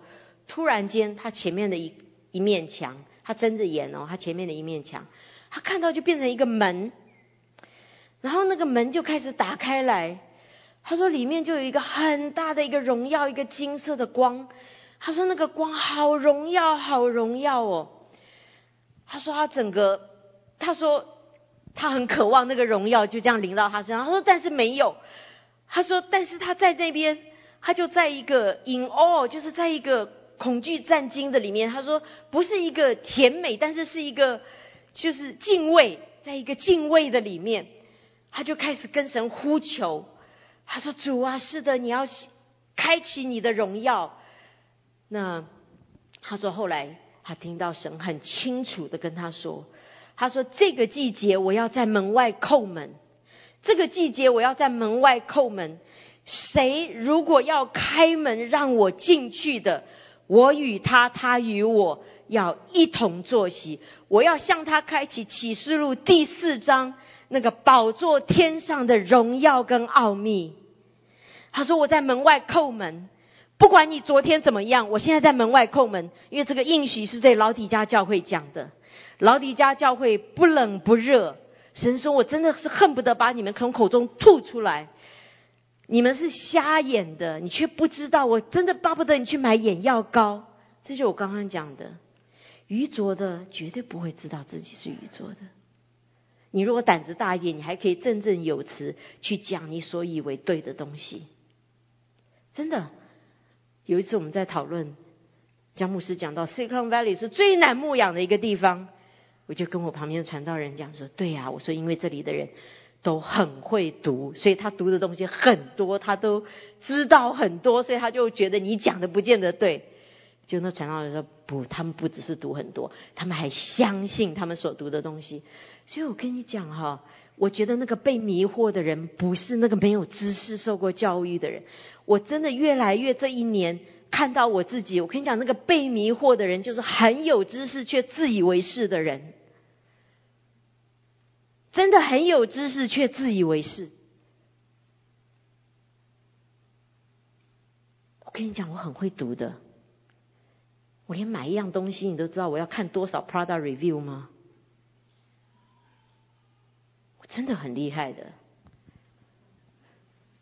突然间他前面的一一面墙，他睁着眼哦，他前面的一面墙，他看到就变成一个门，然后那个门就开始打开来。他说里面就有一个很大的一个荣耀，一个金色的光。他说那个光好荣耀，好荣耀哦。他说他整个，他说。他很渴望那个荣耀就这样临到他身上。他说：“但是没有。”他说：“但是他在那边，他就在一个 in all，就是在一个恐惧战惊的里面。他说不是一个甜美，但是是一个就是敬畏，在一个敬畏的里面，他就开始跟神呼求。他说：‘主啊，是的，你要开启你的荣耀。’那他说后来他听到神很清楚的跟他说。”他说：“这个季节我要在门外叩门，这个季节我要在门外叩门。谁如果要开门让我进去的，我与他，他与我要一同坐席。我要向他开启启示录第四章那个宝座天上的荣耀跟奥秘。”他说：“我在门外叩门，不管你昨天怎么样，我现在在门外叩门，因为这个应许是对老底家教会讲的。”老底家教会不冷不热，神说：“我真的是恨不得把你们从口中吐出来。你们是瞎眼的，你却不知道。我真的巴不得你去买眼药膏。这就我刚刚讲的，愚拙的绝对不会知道自己是愚拙的。你如果胆子大一点，你还可以振振有词去讲你所以为对的东西。真的，有一次我们在讨论，江牧师讲到 Silicon Valley 是最难牧养的一个地方。我就跟我旁边的传道人讲说：“对呀，我说因为这里的人都很会读，所以他读的东西很多，他都知道很多，所以他就觉得你讲的不见得对。”就那传道人说：“不，他们不只是读很多，他们还相信他们所读的东西。”所以我跟你讲哈，我觉得那个被迷惑的人不是那个没有知识、受过教育的人。我真的越来越这一年。看到我自己，我跟你讲，那个被迷惑的人，就是很有知识却自以为是的人，真的很有知识却自以为是。我跟你讲，我很会读的，我连买一样东西，你都知道我要看多少 product review 吗？我真的很厉害的。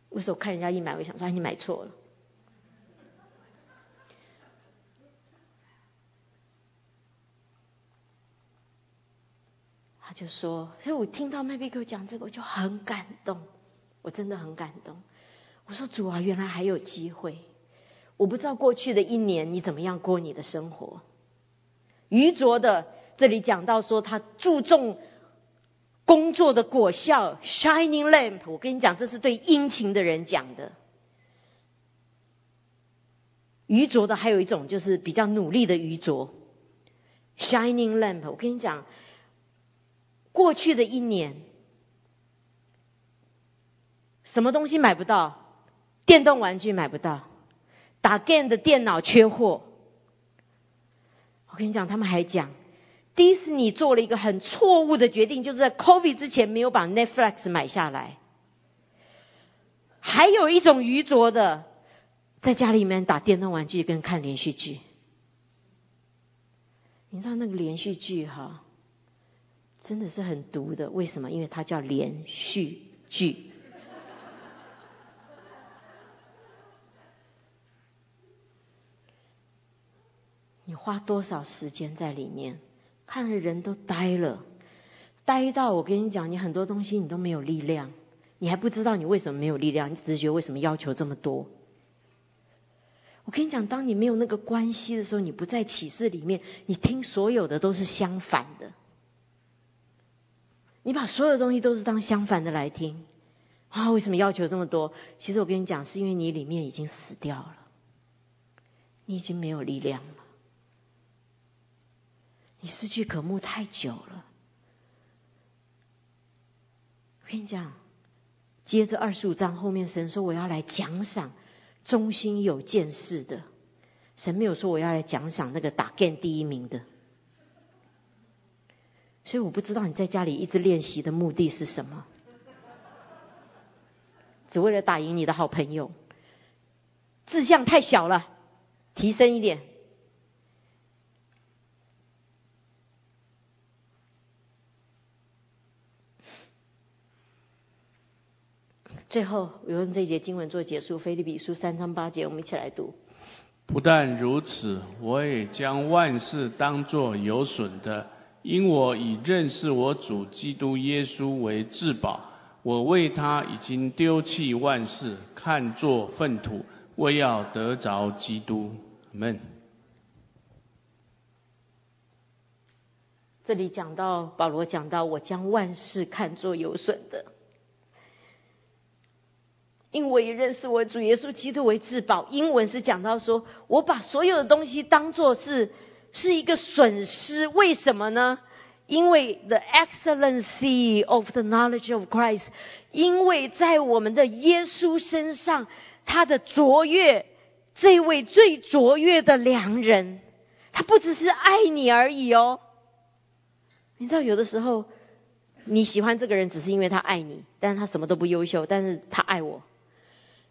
为什么看人家一买，我想说，哎，你买错了。他就说，所以我听到麦贝克讲这个，我就很感动，我真的很感动。我说主啊，原来还有机会。我不知道过去的一年你怎么样过你的生活。愚拙的，这里讲到说他注重工作的果效，shining lamp。我跟你讲，这是对殷勤的人讲的。愚拙的还有一种就是比较努力的愚拙，shining lamp。我跟你讲。过去的一年，什么东西买不到？电动玩具买不到，打 game 的电脑缺货。我跟你讲，他们还讲，迪士尼做了一个很错误的决定，就是在 COVID 之前没有把 Netflix 买下来。还有一种愚拙的，在家里面打电动玩具跟看连续剧。你知道那个连续剧哈？真的是很毒的，为什么？因为它叫连续剧。你花多少时间在里面，看的人都呆了，呆到我跟你讲，你很多东西你都没有力量，你还不知道你为什么没有力量，你直觉为什么要求这么多。我跟你讲，当你没有那个关系的时候，你不在启示里面，你听所有的都是相反的。你把所有的东西都是当相反的来听啊？为什么要求这么多？其实我跟你讲，是因为你里面已经死掉了。你已经没有力量了，你失去渴慕太久了。我跟你讲，接着二十五章后面，神说我要来奖赏忠心有见识的。神没有说我要来奖赏那个打 game 第一名的。所以我不知道你在家里一直练习的目的是什么，只为了打赢你的好朋友。志向太小了，提升一点。最后，我用这一节经文做结束，《菲利比书》三章八节，我们一起来读。不但如此，我也将万事当作有损的，因我已认识我主基督耶稣为至宝。我为他已经丢弃万事，看作粪土，为要得着基督。门。这里讲到保罗讲到，我将万事看作有损的。因为认识我主耶稣基督为至宝。英文是讲到说，我把所有的东西当做是是一个损失。为什么呢？因为 the excellency of the knowledge of Christ，因为在我们的耶稣身上，他的卓越，这位最卓越的良人，他不只是爱你而已哦。你知道，有的时候你喜欢这个人，只是因为他爱你，但是他什么都不优秀，但是他爱我。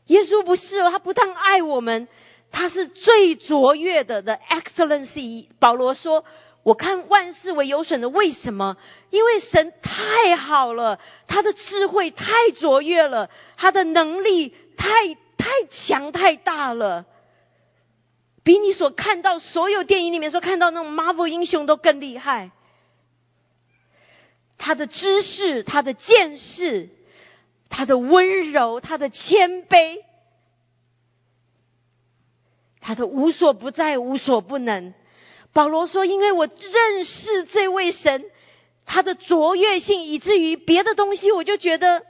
耶稣不是哦，他不但爱我们，他是最卓越的的 excellency。保罗说：“我看万事为有损的，为什么？因为神太好了，他的智慧太卓越了，他的能力太太强太大了，比你所看到所有电影里面所看到那种 Marvel 英雄都更厉害。他的知识，他的见识。”他的温柔，他的谦卑，他的无所不在、无所不能。保罗说：“因为我认识这位神，他的卓越性，以至于别的东西，我就觉得，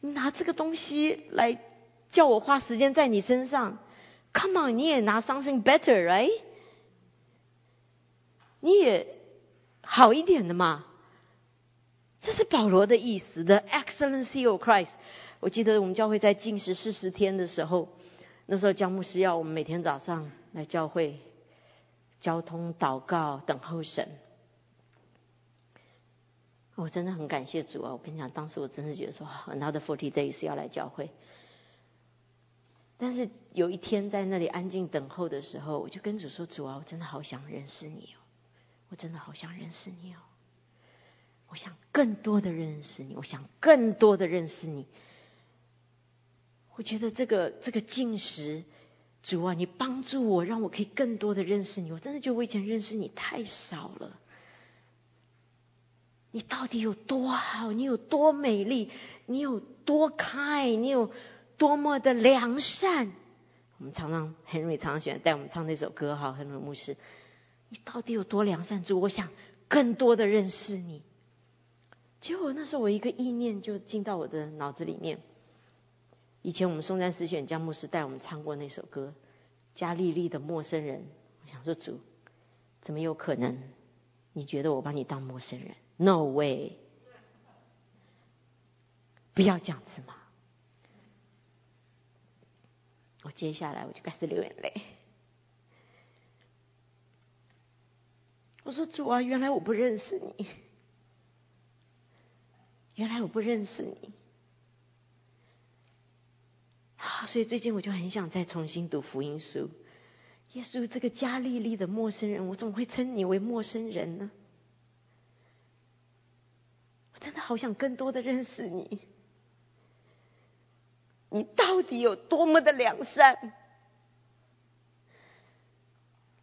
你拿这个东西来叫我花时间在你身上，Come on，你也拿 something better，right？你也好一点的嘛。”这是保罗的意思，The excellency of Christ。我记得我们教会在禁食四十天的时候，那时候姜牧师要我们每天早上来教会，交通祷告等候神。我真的很感谢主啊！我跟你讲，当时我真是觉得说，Another forty days 要来教会。但是有一天在那里安静等候的时候，我就跟主说：“主啊，我真的好想认识你哦，我真的好想认识你哦。”我想更多的认识你，我想更多的认识你。我觉得这个这个进食，主啊，你帮助我，让我可以更多的认识你。我真的觉得我以前认识你太少了。你到底有多好？你有多美丽？你有多 kind？你有多么的良善？我们常常很容易常常喜欢带我们唱那首歌哈，很多牧师，你到底有多良善？主，我想更多的认识你。结果那时候我一个意念就进到我的脑子里面。以前我们松山诗选江牧师带我们唱过那首歌《加利利的陌生人》。我想说主，怎么有可能？你觉得我把你当陌生人？No way！不要这样子嘛！我接下来我就开始流眼泪。我说主啊，原来我不认识你。原来我不认识你，所以最近我就很想再重新读福音书。耶稣这个加利利的陌生人，我怎么会称你为陌生人呢？我真的好想更多的认识你。你到底有多么的良善？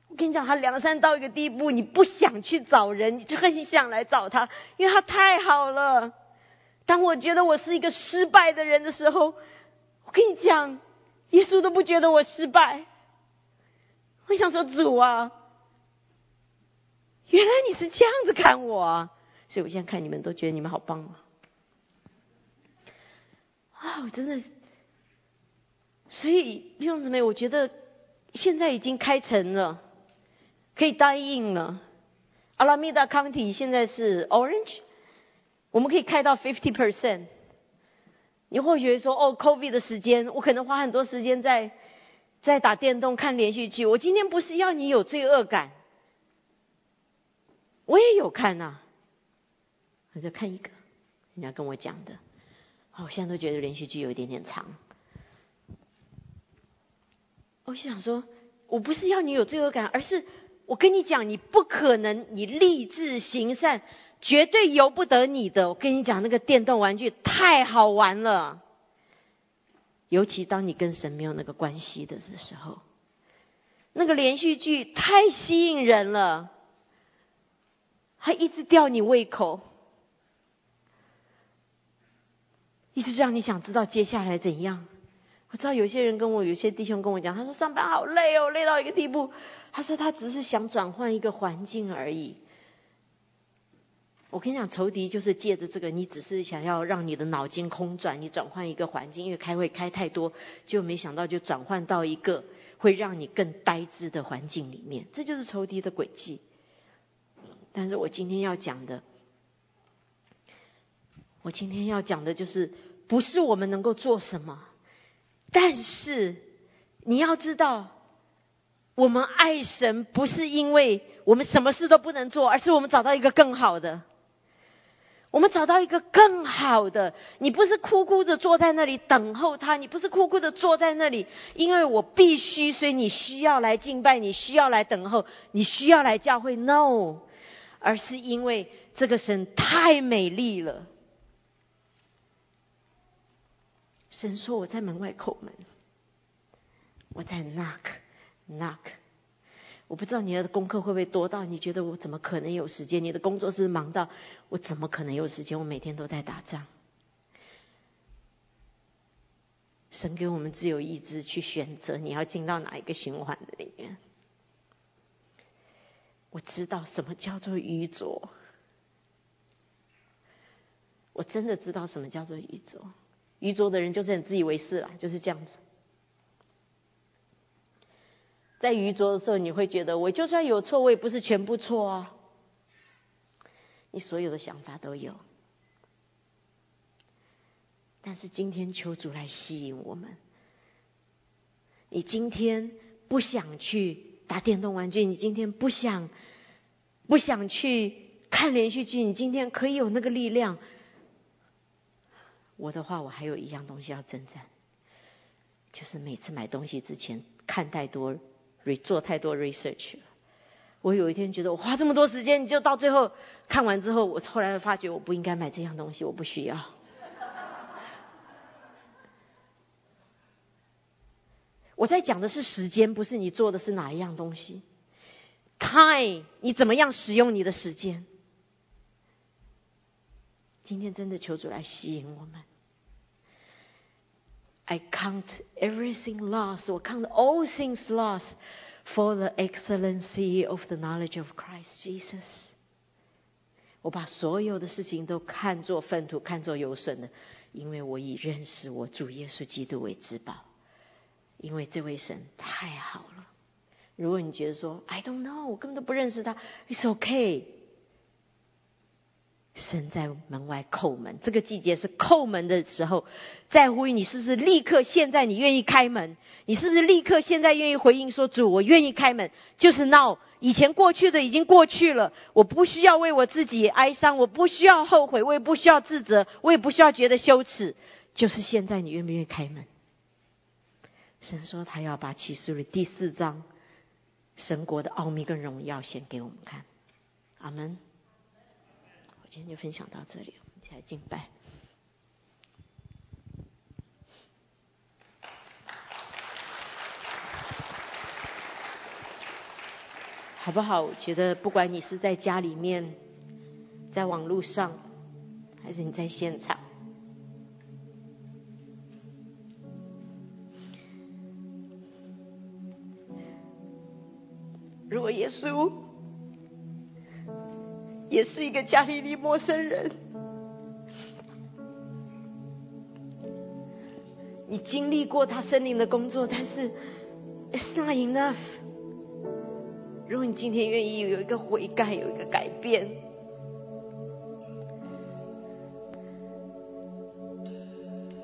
我跟你讲，他良善到一个地步，你不想去找人，你就很想来找他，因为他太好了。当我觉得我是一个失败的人的时候，我跟你讲，耶稣都不觉得我失败。我想说，主啊，原来你是这样子看我啊！所以我现在看你们都觉得你们好棒啊！啊，我真的，所以弟兄姊妹，我觉得现在已经开成了，可以答应了。阿拉米达康体现在是 orange，我们可以开到 fifty percent。你会觉得说，哦，COVID 的时间，我可能花很多时间在在打电动、看连续剧。我今天不是要你有罪恶感，我也有看呐，我就看一个，人家跟我讲的，哦，我现在都觉得连续剧有一点点长。我想说，我不是要你有罪恶感，而是我跟你讲，你不可能，你立志行善。绝对由不得你的。我跟你讲，那个电动玩具太好玩了，尤其当你跟神没有那个关系的时候，那个连续剧太吸引人了，还一直吊你胃口，一直让你想知道接下来怎样。我知道有些人跟我，有些弟兄跟我讲，他说上班好累哦，累到一个地步。他说他只是想转换一个环境而已。我跟你讲，仇敌就是借着这个，你只是想要让你的脑筋空转，你转换一个环境，因为开会开太多，就没想到就转换到一个会让你更呆滞的环境里面，这就是仇敌的轨迹。但是我今天要讲的，我今天要讲的就是，不是我们能够做什么，但是你要知道，我们爱神不是因为我们什么事都不能做，而是我们找到一个更好的。我们找到一个更好的，你不是哭哭的坐在那里等候他，你不是哭哭的坐在那里，因为我必须，所以你需要来敬拜，你需要来等候，你需要来教会。No，而是因为这个神太美丽了。神说我在门外叩门，我在 knock，knock。我不知道你的功课会不会多到你觉得我怎么可能有时间？你的工作是忙到我怎么可能有时间？我每天都在打仗。神给我们自由意志去选择你要进到哪一个循环的里面。我知道什么叫做愚拙，我真的知道什么叫做愚拙。愚拙的人就是很自以为是啦，就是这样子。在愚拙的时候，你会觉得我就算有错，我也不是全部错啊。你所有的想法都有，但是今天求主来吸引我们。你今天不想去打电动玩具，你今天不想不想去看连续剧，你今天可以有那个力量。我的话，我还有一样东西要征战，就是每次买东西之前看太多。做太多 research 了。我有一天觉得我花这么多时间，你就到最后看完之后，我后来发觉我不应该买这样东西，我不需要。我在讲的是时间，不是你做的是哪一样东西。Time，你怎么样使用你的时间？今天真的求主来吸引我们。I count everything lost, or count all things lost for the excellency of the knowledge of Christ Jesus. 我把所有的事情都看作粪土，看作有损的，因为我以认识我主耶稣基督为至宝。因为这位神太好了。如果你觉得说 I don't know，我根本都不认识他，It's okay。 神在门外叩门，这个季节是叩门的时候，在乎于你是不是立刻现在你愿意开门？你是不是立刻现在愿意回应说主，我愿意开门？就是 now，以前过去的已经过去了，我不需要为我自己哀伤，我不需要后悔，我也不需要自责，我也不需要觉得羞耻。就是现在，你愿不愿意开门？神说他要把启示录第四章神国的奥秘跟荣耀显给我们看。阿门。今天就分享到这里，我们一起来敬拜，好不好？我觉得不管你是在家里面，在网络上，还是你在现场，如果耶稣。也是一个加利利陌生人，你经历过他森林的工作，但是 It's not enough。如果你今天愿意有一个悔改，有一个改变，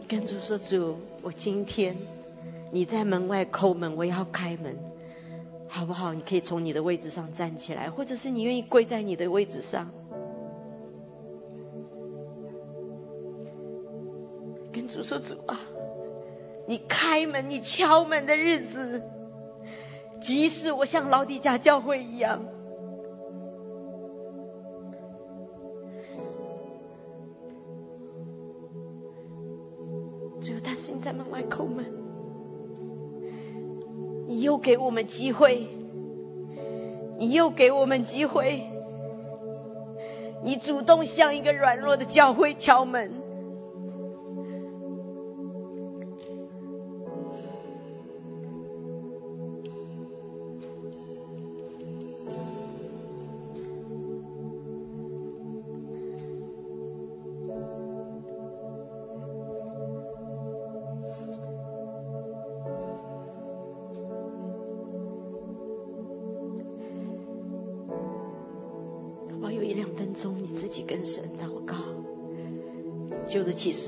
跟主说：“主，我今天你在门外叩门，我要开门，好不好？你可以从你的位置上站起来，或者是你愿意跪在你的位置上，跟主说：主啊，你开门，你敲门的日子，即使我像老底家教会一样。”给我们机会，你又给我们机会，你主动向一个软弱的教会敲门，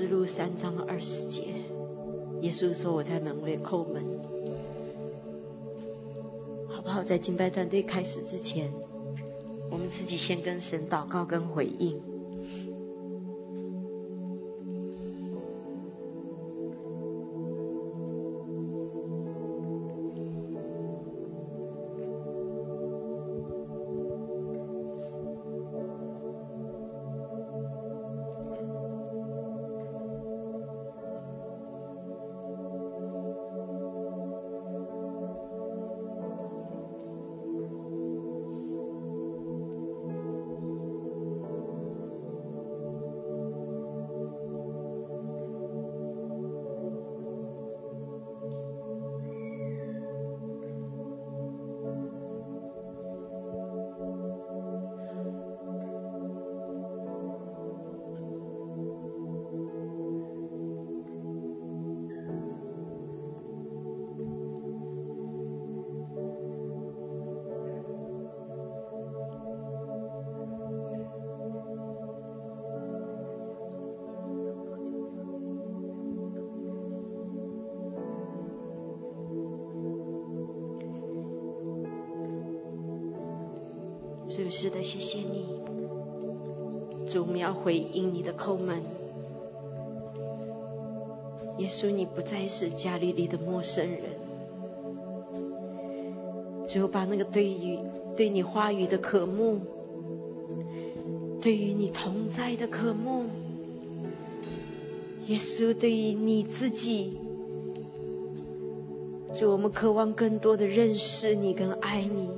旧的启示录三章二十节，耶稣说：“我在门外叩门。”好不好？在敬拜团队开始之前，我们自己先跟神祷告跟回应。主是的，谢谢你，主，我们要回应你的叩门。耶稣，你不再是家里里的陌生人，只有把那个对于对你话语的渴慕，对于你同在的渴慕，耶稣对于你自己，主，我们渴望更多的认识你跟爱你。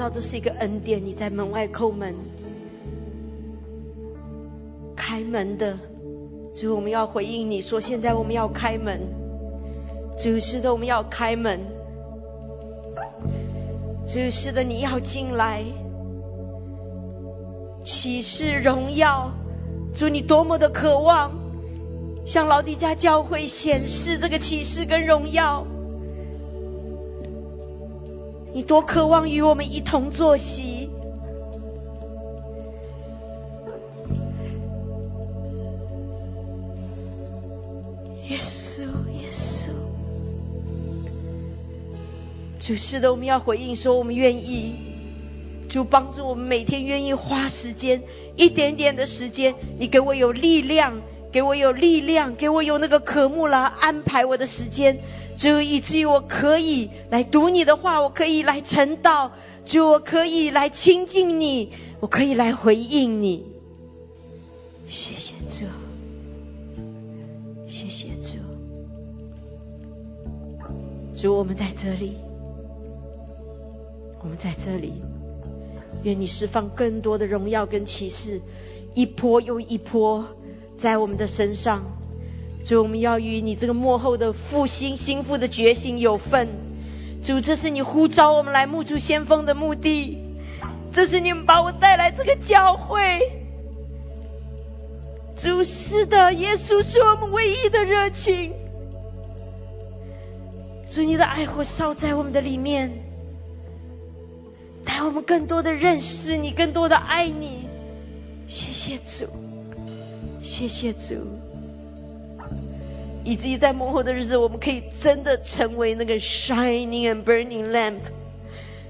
道这是一个恩典，你在门外叩门，开门的。主，我们要回应你说，现在我们要开门。主是的，我们要开门。主是的，你要进来。启示荣耀，主你多么的渴望，向老底家教会显示这个启示跟荣耀。你多渴望与我们一同坐席，耶稣，耶稣，主是的，我们要回应说，我们愿意，主帮助我们每天愿意花时间，一点点的时间，你给我有力量，给我有力量，给我有那个渴慕来安排我的时间。主，以至于我可以来读你的话，我可以来晨祷，主，我可以来亲近你，我可以来回应你。谢谢主，谢谢主，主，我们在这里，我们在这里，愿你释放更多的荣耀跟启示，一波又一波在我们的身上。主，我们要与你这个幕后的复兴、心腹的决心有份。主，这是你呼召我们来沐主先锋的目的。这是你们把我带来这个教会。主是的，耶稣是我们唯一的热情。主，你的爱火烧在我们的里面，带我们更多的认识你，更多的爱你。谢谢主，谢谢主，以至于在幕后的日子，我们可以真的成为那个 shining and burning lamp，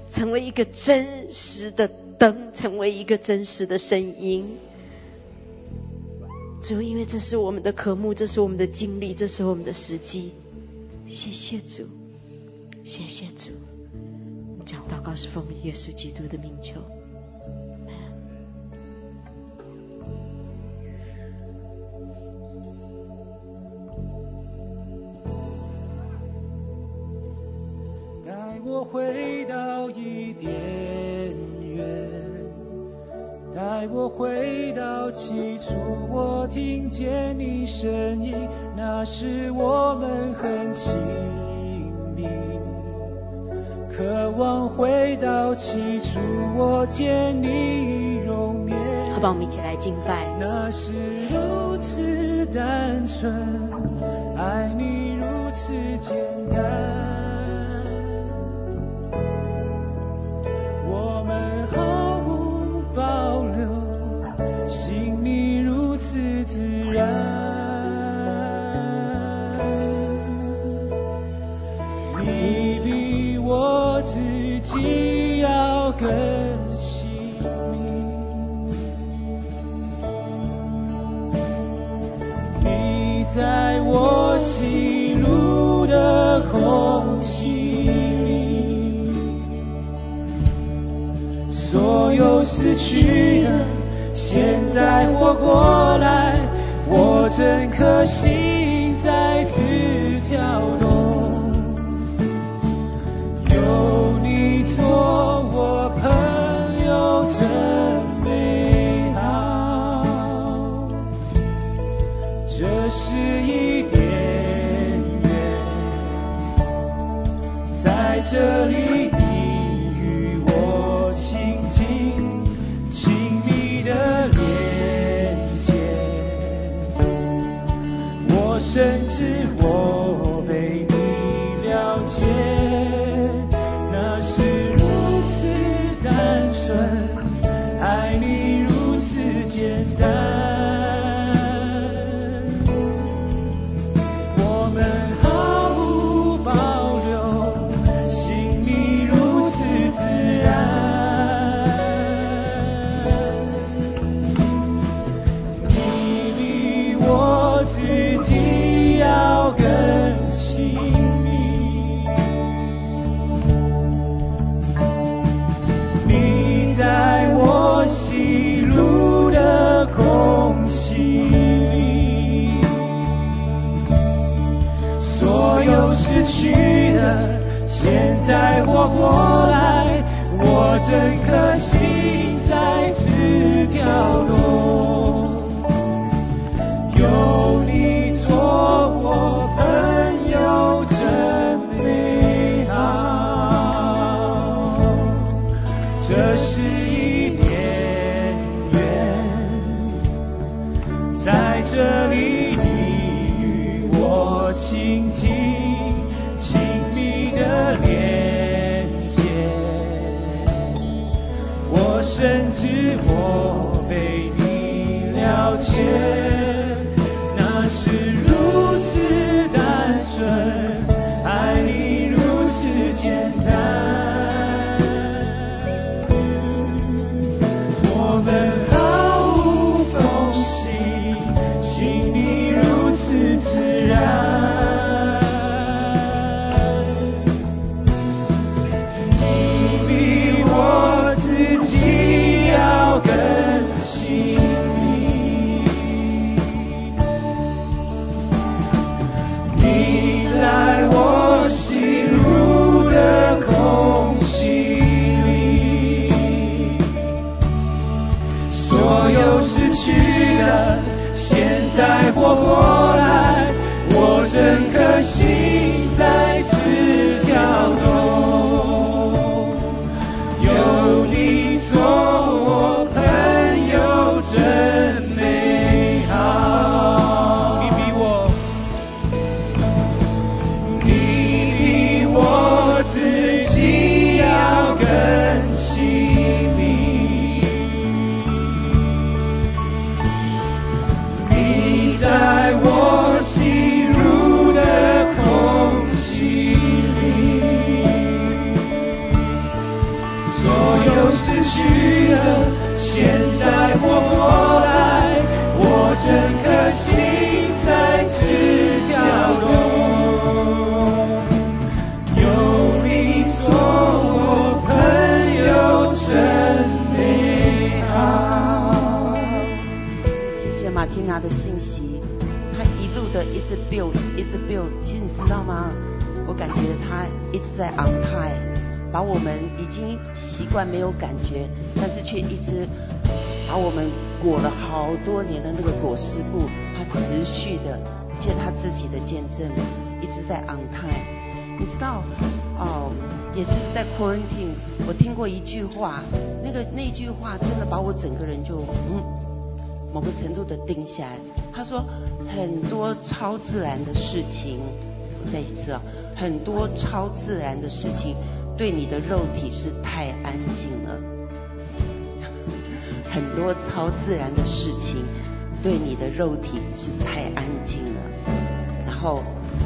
成为一个真实的灯，成为一个真实的声音。主，因为这是我们的科目，这是我们的经历，这是我们的时机。谢谢主，谢谢主。讲祷告是奉耶稣基督的名求。我回到伊甸园，带我回到起初，我听见你声音，那时我们很亲密。渴望回到起初，我见你容面。好吧，我们一起来敬拜。那是如此单纯，爱你如此简单。在我吸入的空气里所有失去的现在活过来我整颗心再次跳动。有你做我朋友真这是一点缘，在这里。Say 我们已经习惯没有感觉，但是却一直把我们裹了好多年的那个裹尸布，她持续的借他自己的见证，一直在 on time。你知道，哦，也是在 quarantine，我听过一句话，那个那句话真的把我整个人就嗯。某个程度的定下来。他说很多超自然的事情，我再一次啊，很多超自然的事情对你的肉体是太安静了，很多超自然的事情对你的肉体是太安静了。然后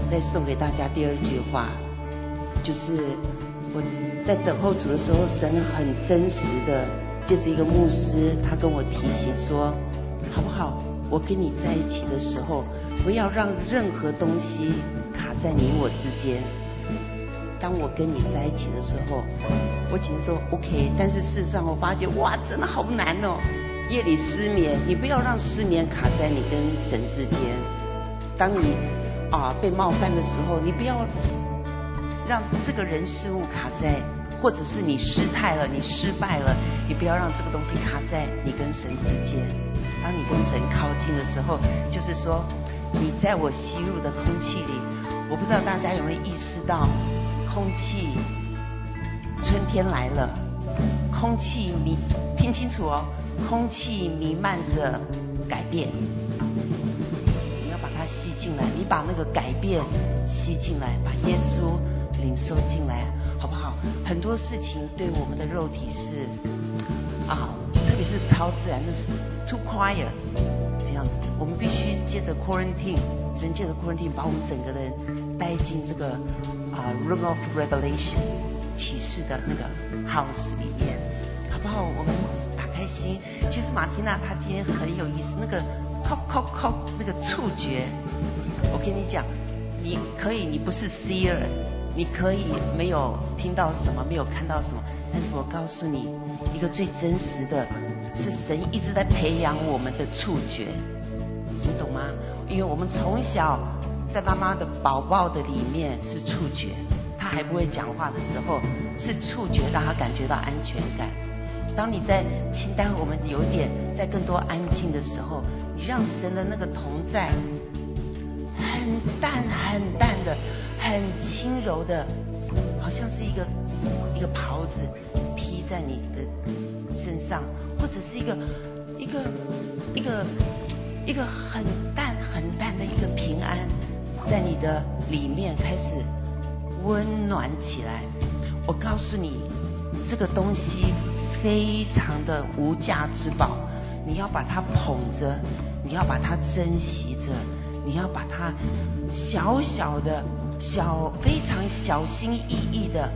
再送给大家第二句话，就是我在等候主的时候，神很真实的借着一个牧师，他跟我提醒说。好不好？我跟你在一起的时候，不要让任何东西卡在你我之间。当我跟你在一起的时候，我只能说 OK。但是事实上，我发觉哇，真的好难哦。夜里失眠，你不要让失眠卡在你跟神之间。当你啊被冒犯的时候，你不要让这个人事物卡在，或者是你失态了，你失败了，你不要让这个东西卡在你跟神之间。当你跟神靠近的时候，就是说你在我吸入的空气里。我不知道大家有没有意识到，空气春天来了，空气弥听清楚哦，空气弥漫着改变。你要把它吸进来，你把那个改变吸进来，把耶稣领受进来，好不好？很多事情对我们的肉体是啊。特别是超自然的是 too quiet 这样子，我们必须借着 quarantine，神借着 quarantine 把我们整个人带进这个啊 room of revelation 启示的那个 house 里面，好不好？我们打开心。其实马缇娜她今天很有意思，那个 cop cop cop 那个触觉，我跟你讲，你可以，你不是 seer，你可以没有听到什么，没有看到什么，但是我告诉你。一个最真实的，是神一直在培养我们的触觉，你懂吗？因为我们从小在妈妈的宝宝的里面是触觉，他还不会讲话的时候是触觉让他感觉到安全感。当你在清单我们有点在更多安静的时候，你让神的那个同在很淡很淡的、很轻柔的，好像是一个一个袍子披。在你的身上，或者是一个一个一个一个很淡很淡的一个平安，在你的里面开始温暖起来。我告诉你，这个东西非常的无价之宝，你要把它捧着，你要把它珍惜着，你要把它小小的、小非常小心翼翼的。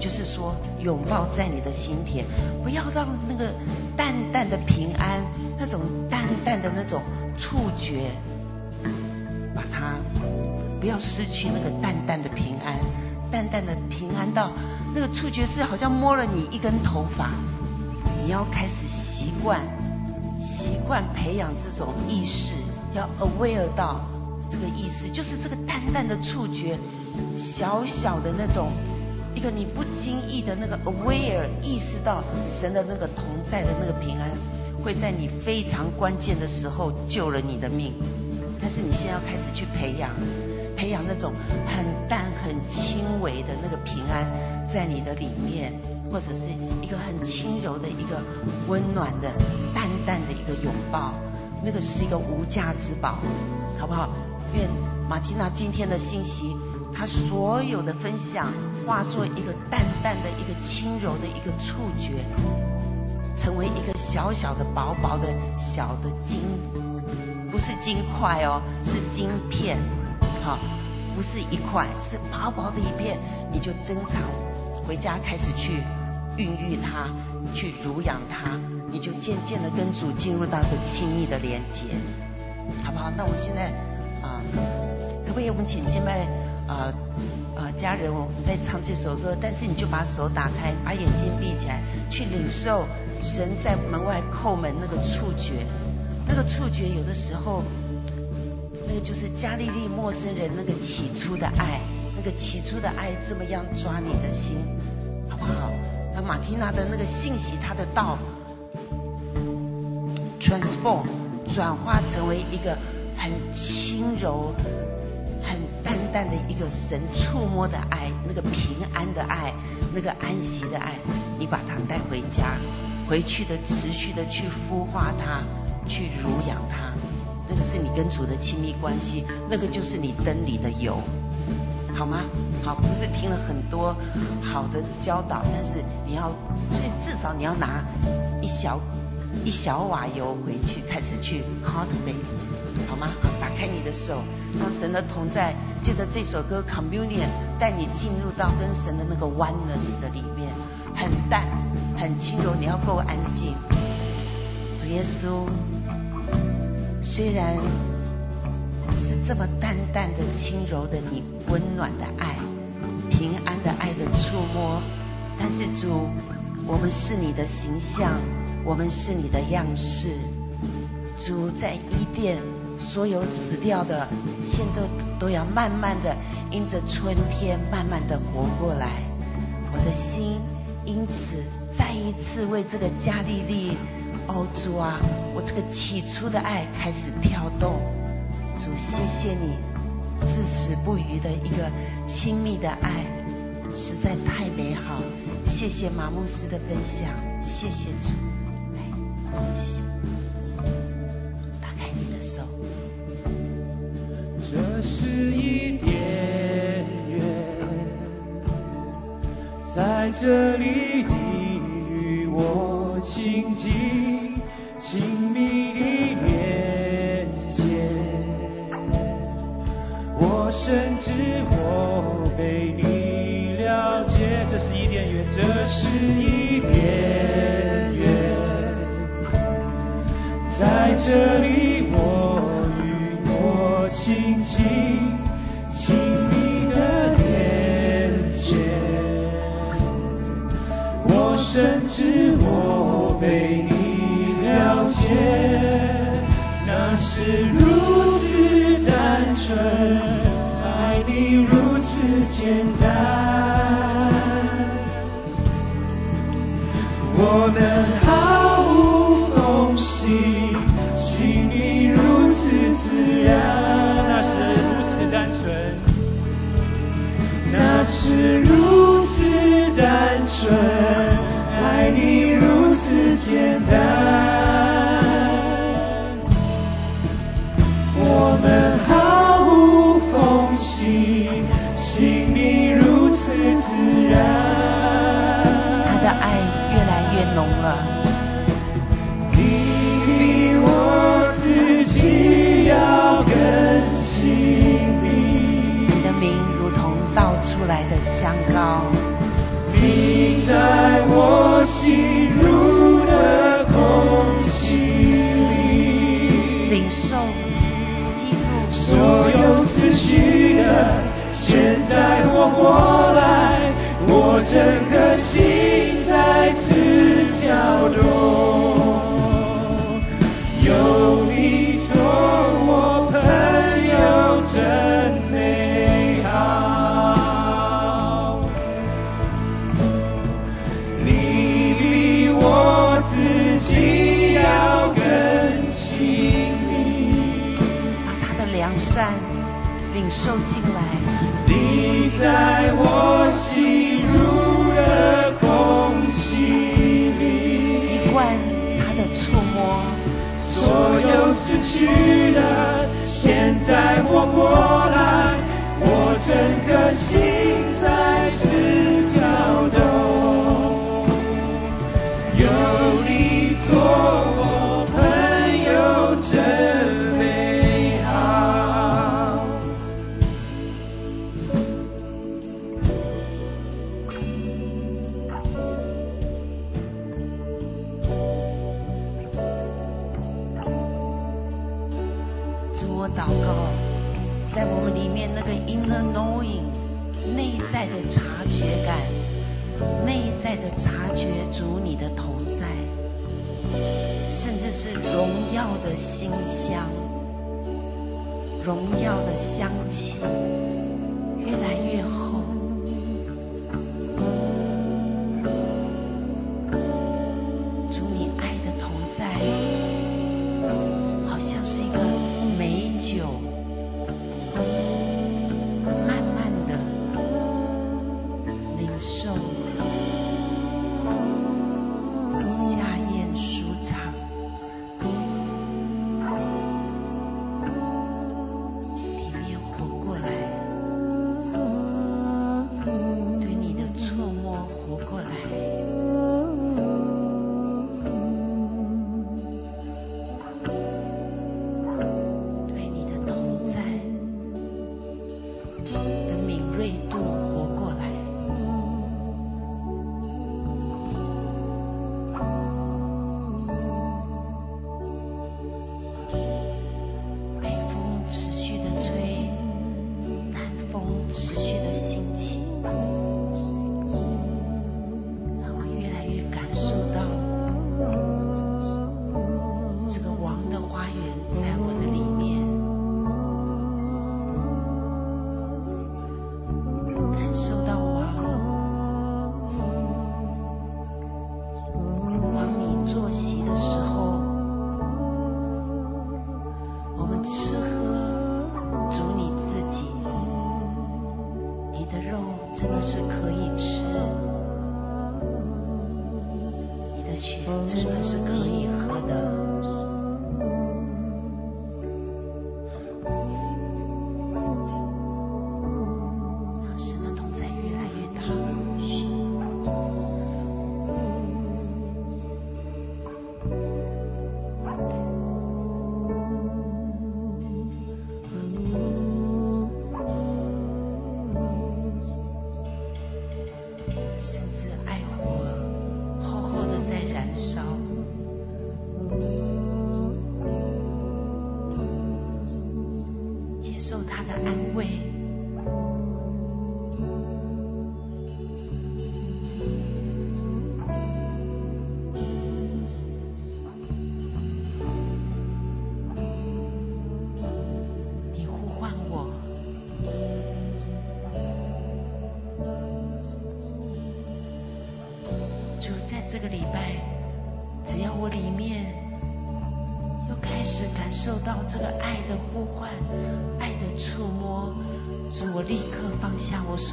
就是说，拥抱在你的心田，不要让那个淡淡的平安，那种淡淡的那种触觉，把它不要失去那个淡淡的平安，淡淡的平安到那个触觉是好像摸了你一根头发，你要开始习惯，习惯培养这种意识，要 aware 到这个意识，就是这个淡淡的触觉，小小的那种。一个你不经意的那个 aware 意识到神的那个同在的那个平安，会在你非常关键的时候救了你的命。但是你现在要开始去培养，培养那种很淡很轻微的那个平安，在你的里面，或者是一个很轻柔的一个温暖的淡淡的一个拥抱，那个是一个无价之宝，好不好？愿马蒂娜今天的信息，她所有的分享。化作一个淡淡的一个轻柔的一个触觉，成为一个小小的薄薄的小的金，不是金块哦，是金片，好，不是一块，是薄薄的一片，你就珍藏，回家开始去孕育它，去濡养它，你就渐渐的跟主进入到一个亲密的连接，好不好？那我们现在啊，可不可以我们请进来啊啊家人，我们在唱这首歌，但是你就把手打开，把眼睛闭起来，去领受神在门外叩门那个触觉，那个触觉有的时候。那个就是加利利陌生人那个起初的爱，那个起初的爱这么样抓你的心，好不好？那马蒂娜的那个信息，他的道，transform 转化成为一个很轻柔、很淡淡的一个神触摸的爱，那个平安的爱，那个安息的爱，你把它带回家，回去的持续的去孵化它，去濡养它。那个是你跟主的亲密关系，那个就是你灯里的油，好吗？好，不是听了很多好的教导，但是你要，所以至少你要拿一小一小瓦油回去，开始去 cultivate，好吗？好，打开你的手，让神的同在，借着这首歌 communion 带你进入到跟神的那个 oneness 的里面，很淡，很轻柔，你要够安静，主耶稣。虽然是这么淡淡的、轻柔的，你温暖的爱、平安的爱的触摸，但是主，我们是你的形象，我们是你的样式。主在伊甸，所有死掉的，现在都要慢慢的因着春天，慢慢的活过来。我的心因此再一次为这个加利利。哦，主啊，我这个起初的爱开始跳动。主，谢谢你至死不渝的一个亲密的爱，实在太美好。谢谢马牧师的分享，谢谢主，来，谢谢。打开你的手。这是一点缘，在这里你与我我亲近。亲密的连接，我深知我被你了解。这是一点缘，这是一点缘，在这里我与我亲近，亲密的连接，我深知我被你。了解，那是如此单纯，爱你如此简单，我们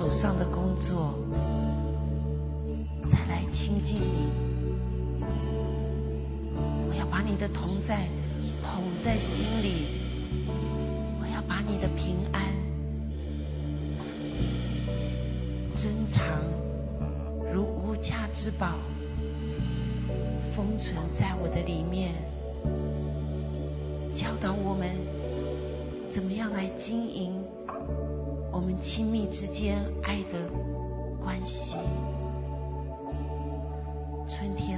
手上的工作再来亲近你。我要把你的同在捧在心里。我要把你的平安珍藏如无价之宝封存在我的里面教导我们怎么样来经营亲密之间爱的关系。春天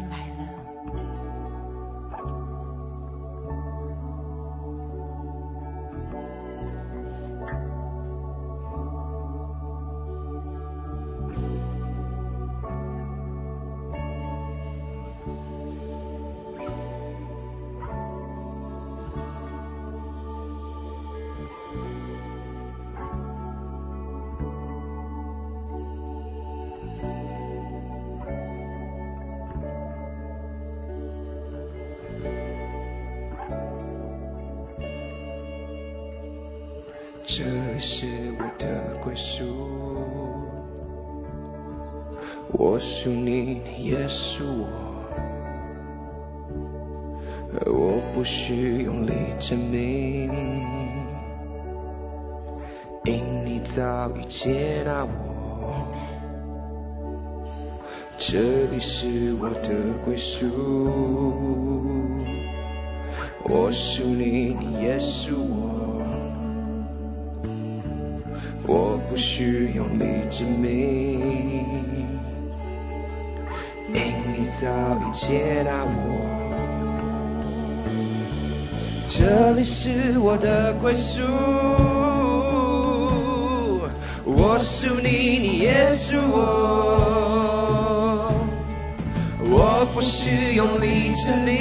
接纳我。这里是我的归宿我是你你也是我。我不是用力证明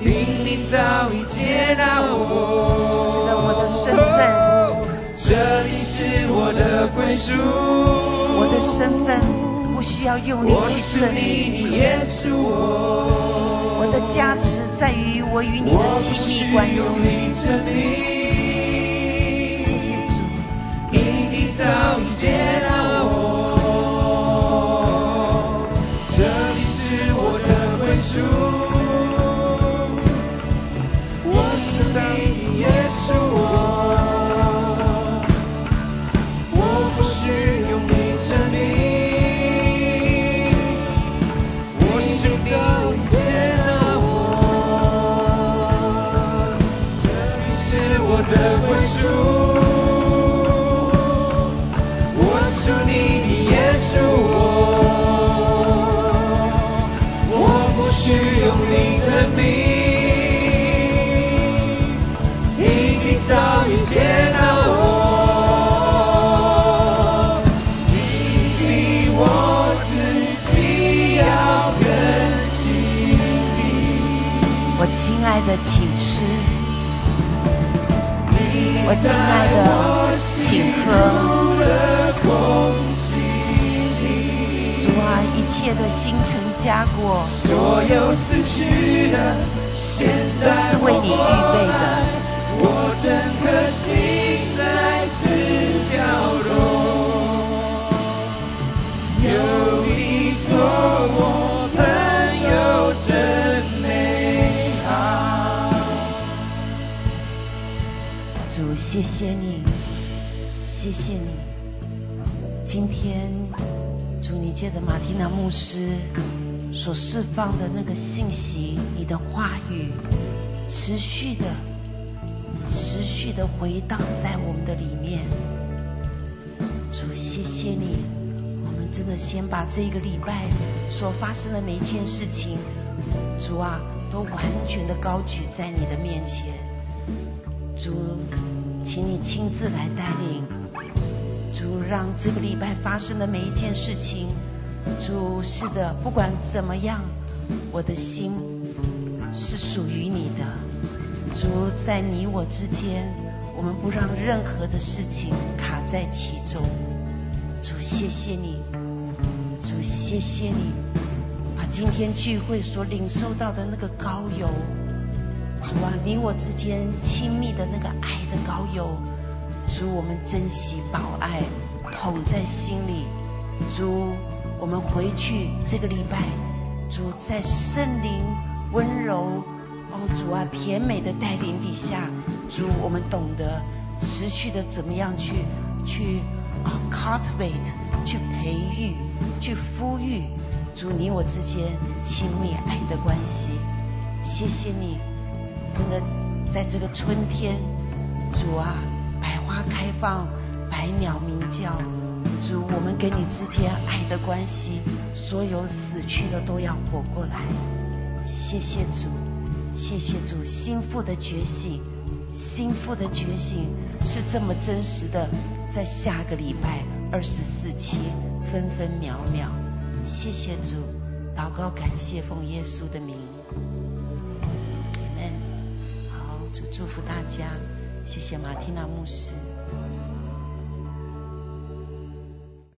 因你早已接纳我。这里是我的归宿我的身份。需要用力我去证明。你也属我。我的价值在于我与你的亲密关系。的，请吃。我亲爱的，请喝。主啊，一切的星辰加过，所有死去的，现在都是为你谢谢你，谢谢你。今天，主你借着马蒂娜牧师所释放的那个信息，你的话语，持续的、持续的回荡在我们的里面。主，谢谢你。我们真的先把这个礼拜所发生的每一件事情，主啊，都完全的高举在你的面前。主，请你亲自来带领。主，让这个礼拜发生的每一件事情，主是的，不管怎么样，我的心是属于你的。主，在你我之间，我们不让任何的事情卡在其中。主，谢谢你，主，谢谢你，把今天聚会所领受到的那个高油。主啊，你我之间亲密的那个爱的高油，主，我们珍惜保爱，捧在心里。主，我们回去这个礼拜，主在圣灵温柔，哦，主啊，甜美的带领底下，主，我们懂得持续的怎么样去去啊 cultivate，去培育，去孵育，主你我之间亲密爱的关系。谢谢你。真的，在这个春天，主啊，百花开放，百鸟鸣叫，主，我们跟你之间爱的关系，所有死去的都要活过来。谢谢主，谢谢主，心腹的觉醒，心腹的觉醒是这么真实的，在下个礼拜二十四期分分秒秒。谢谢主，祷告感谢奉耶稣的名。主祝福大家，谢谢马蒂娜牧师。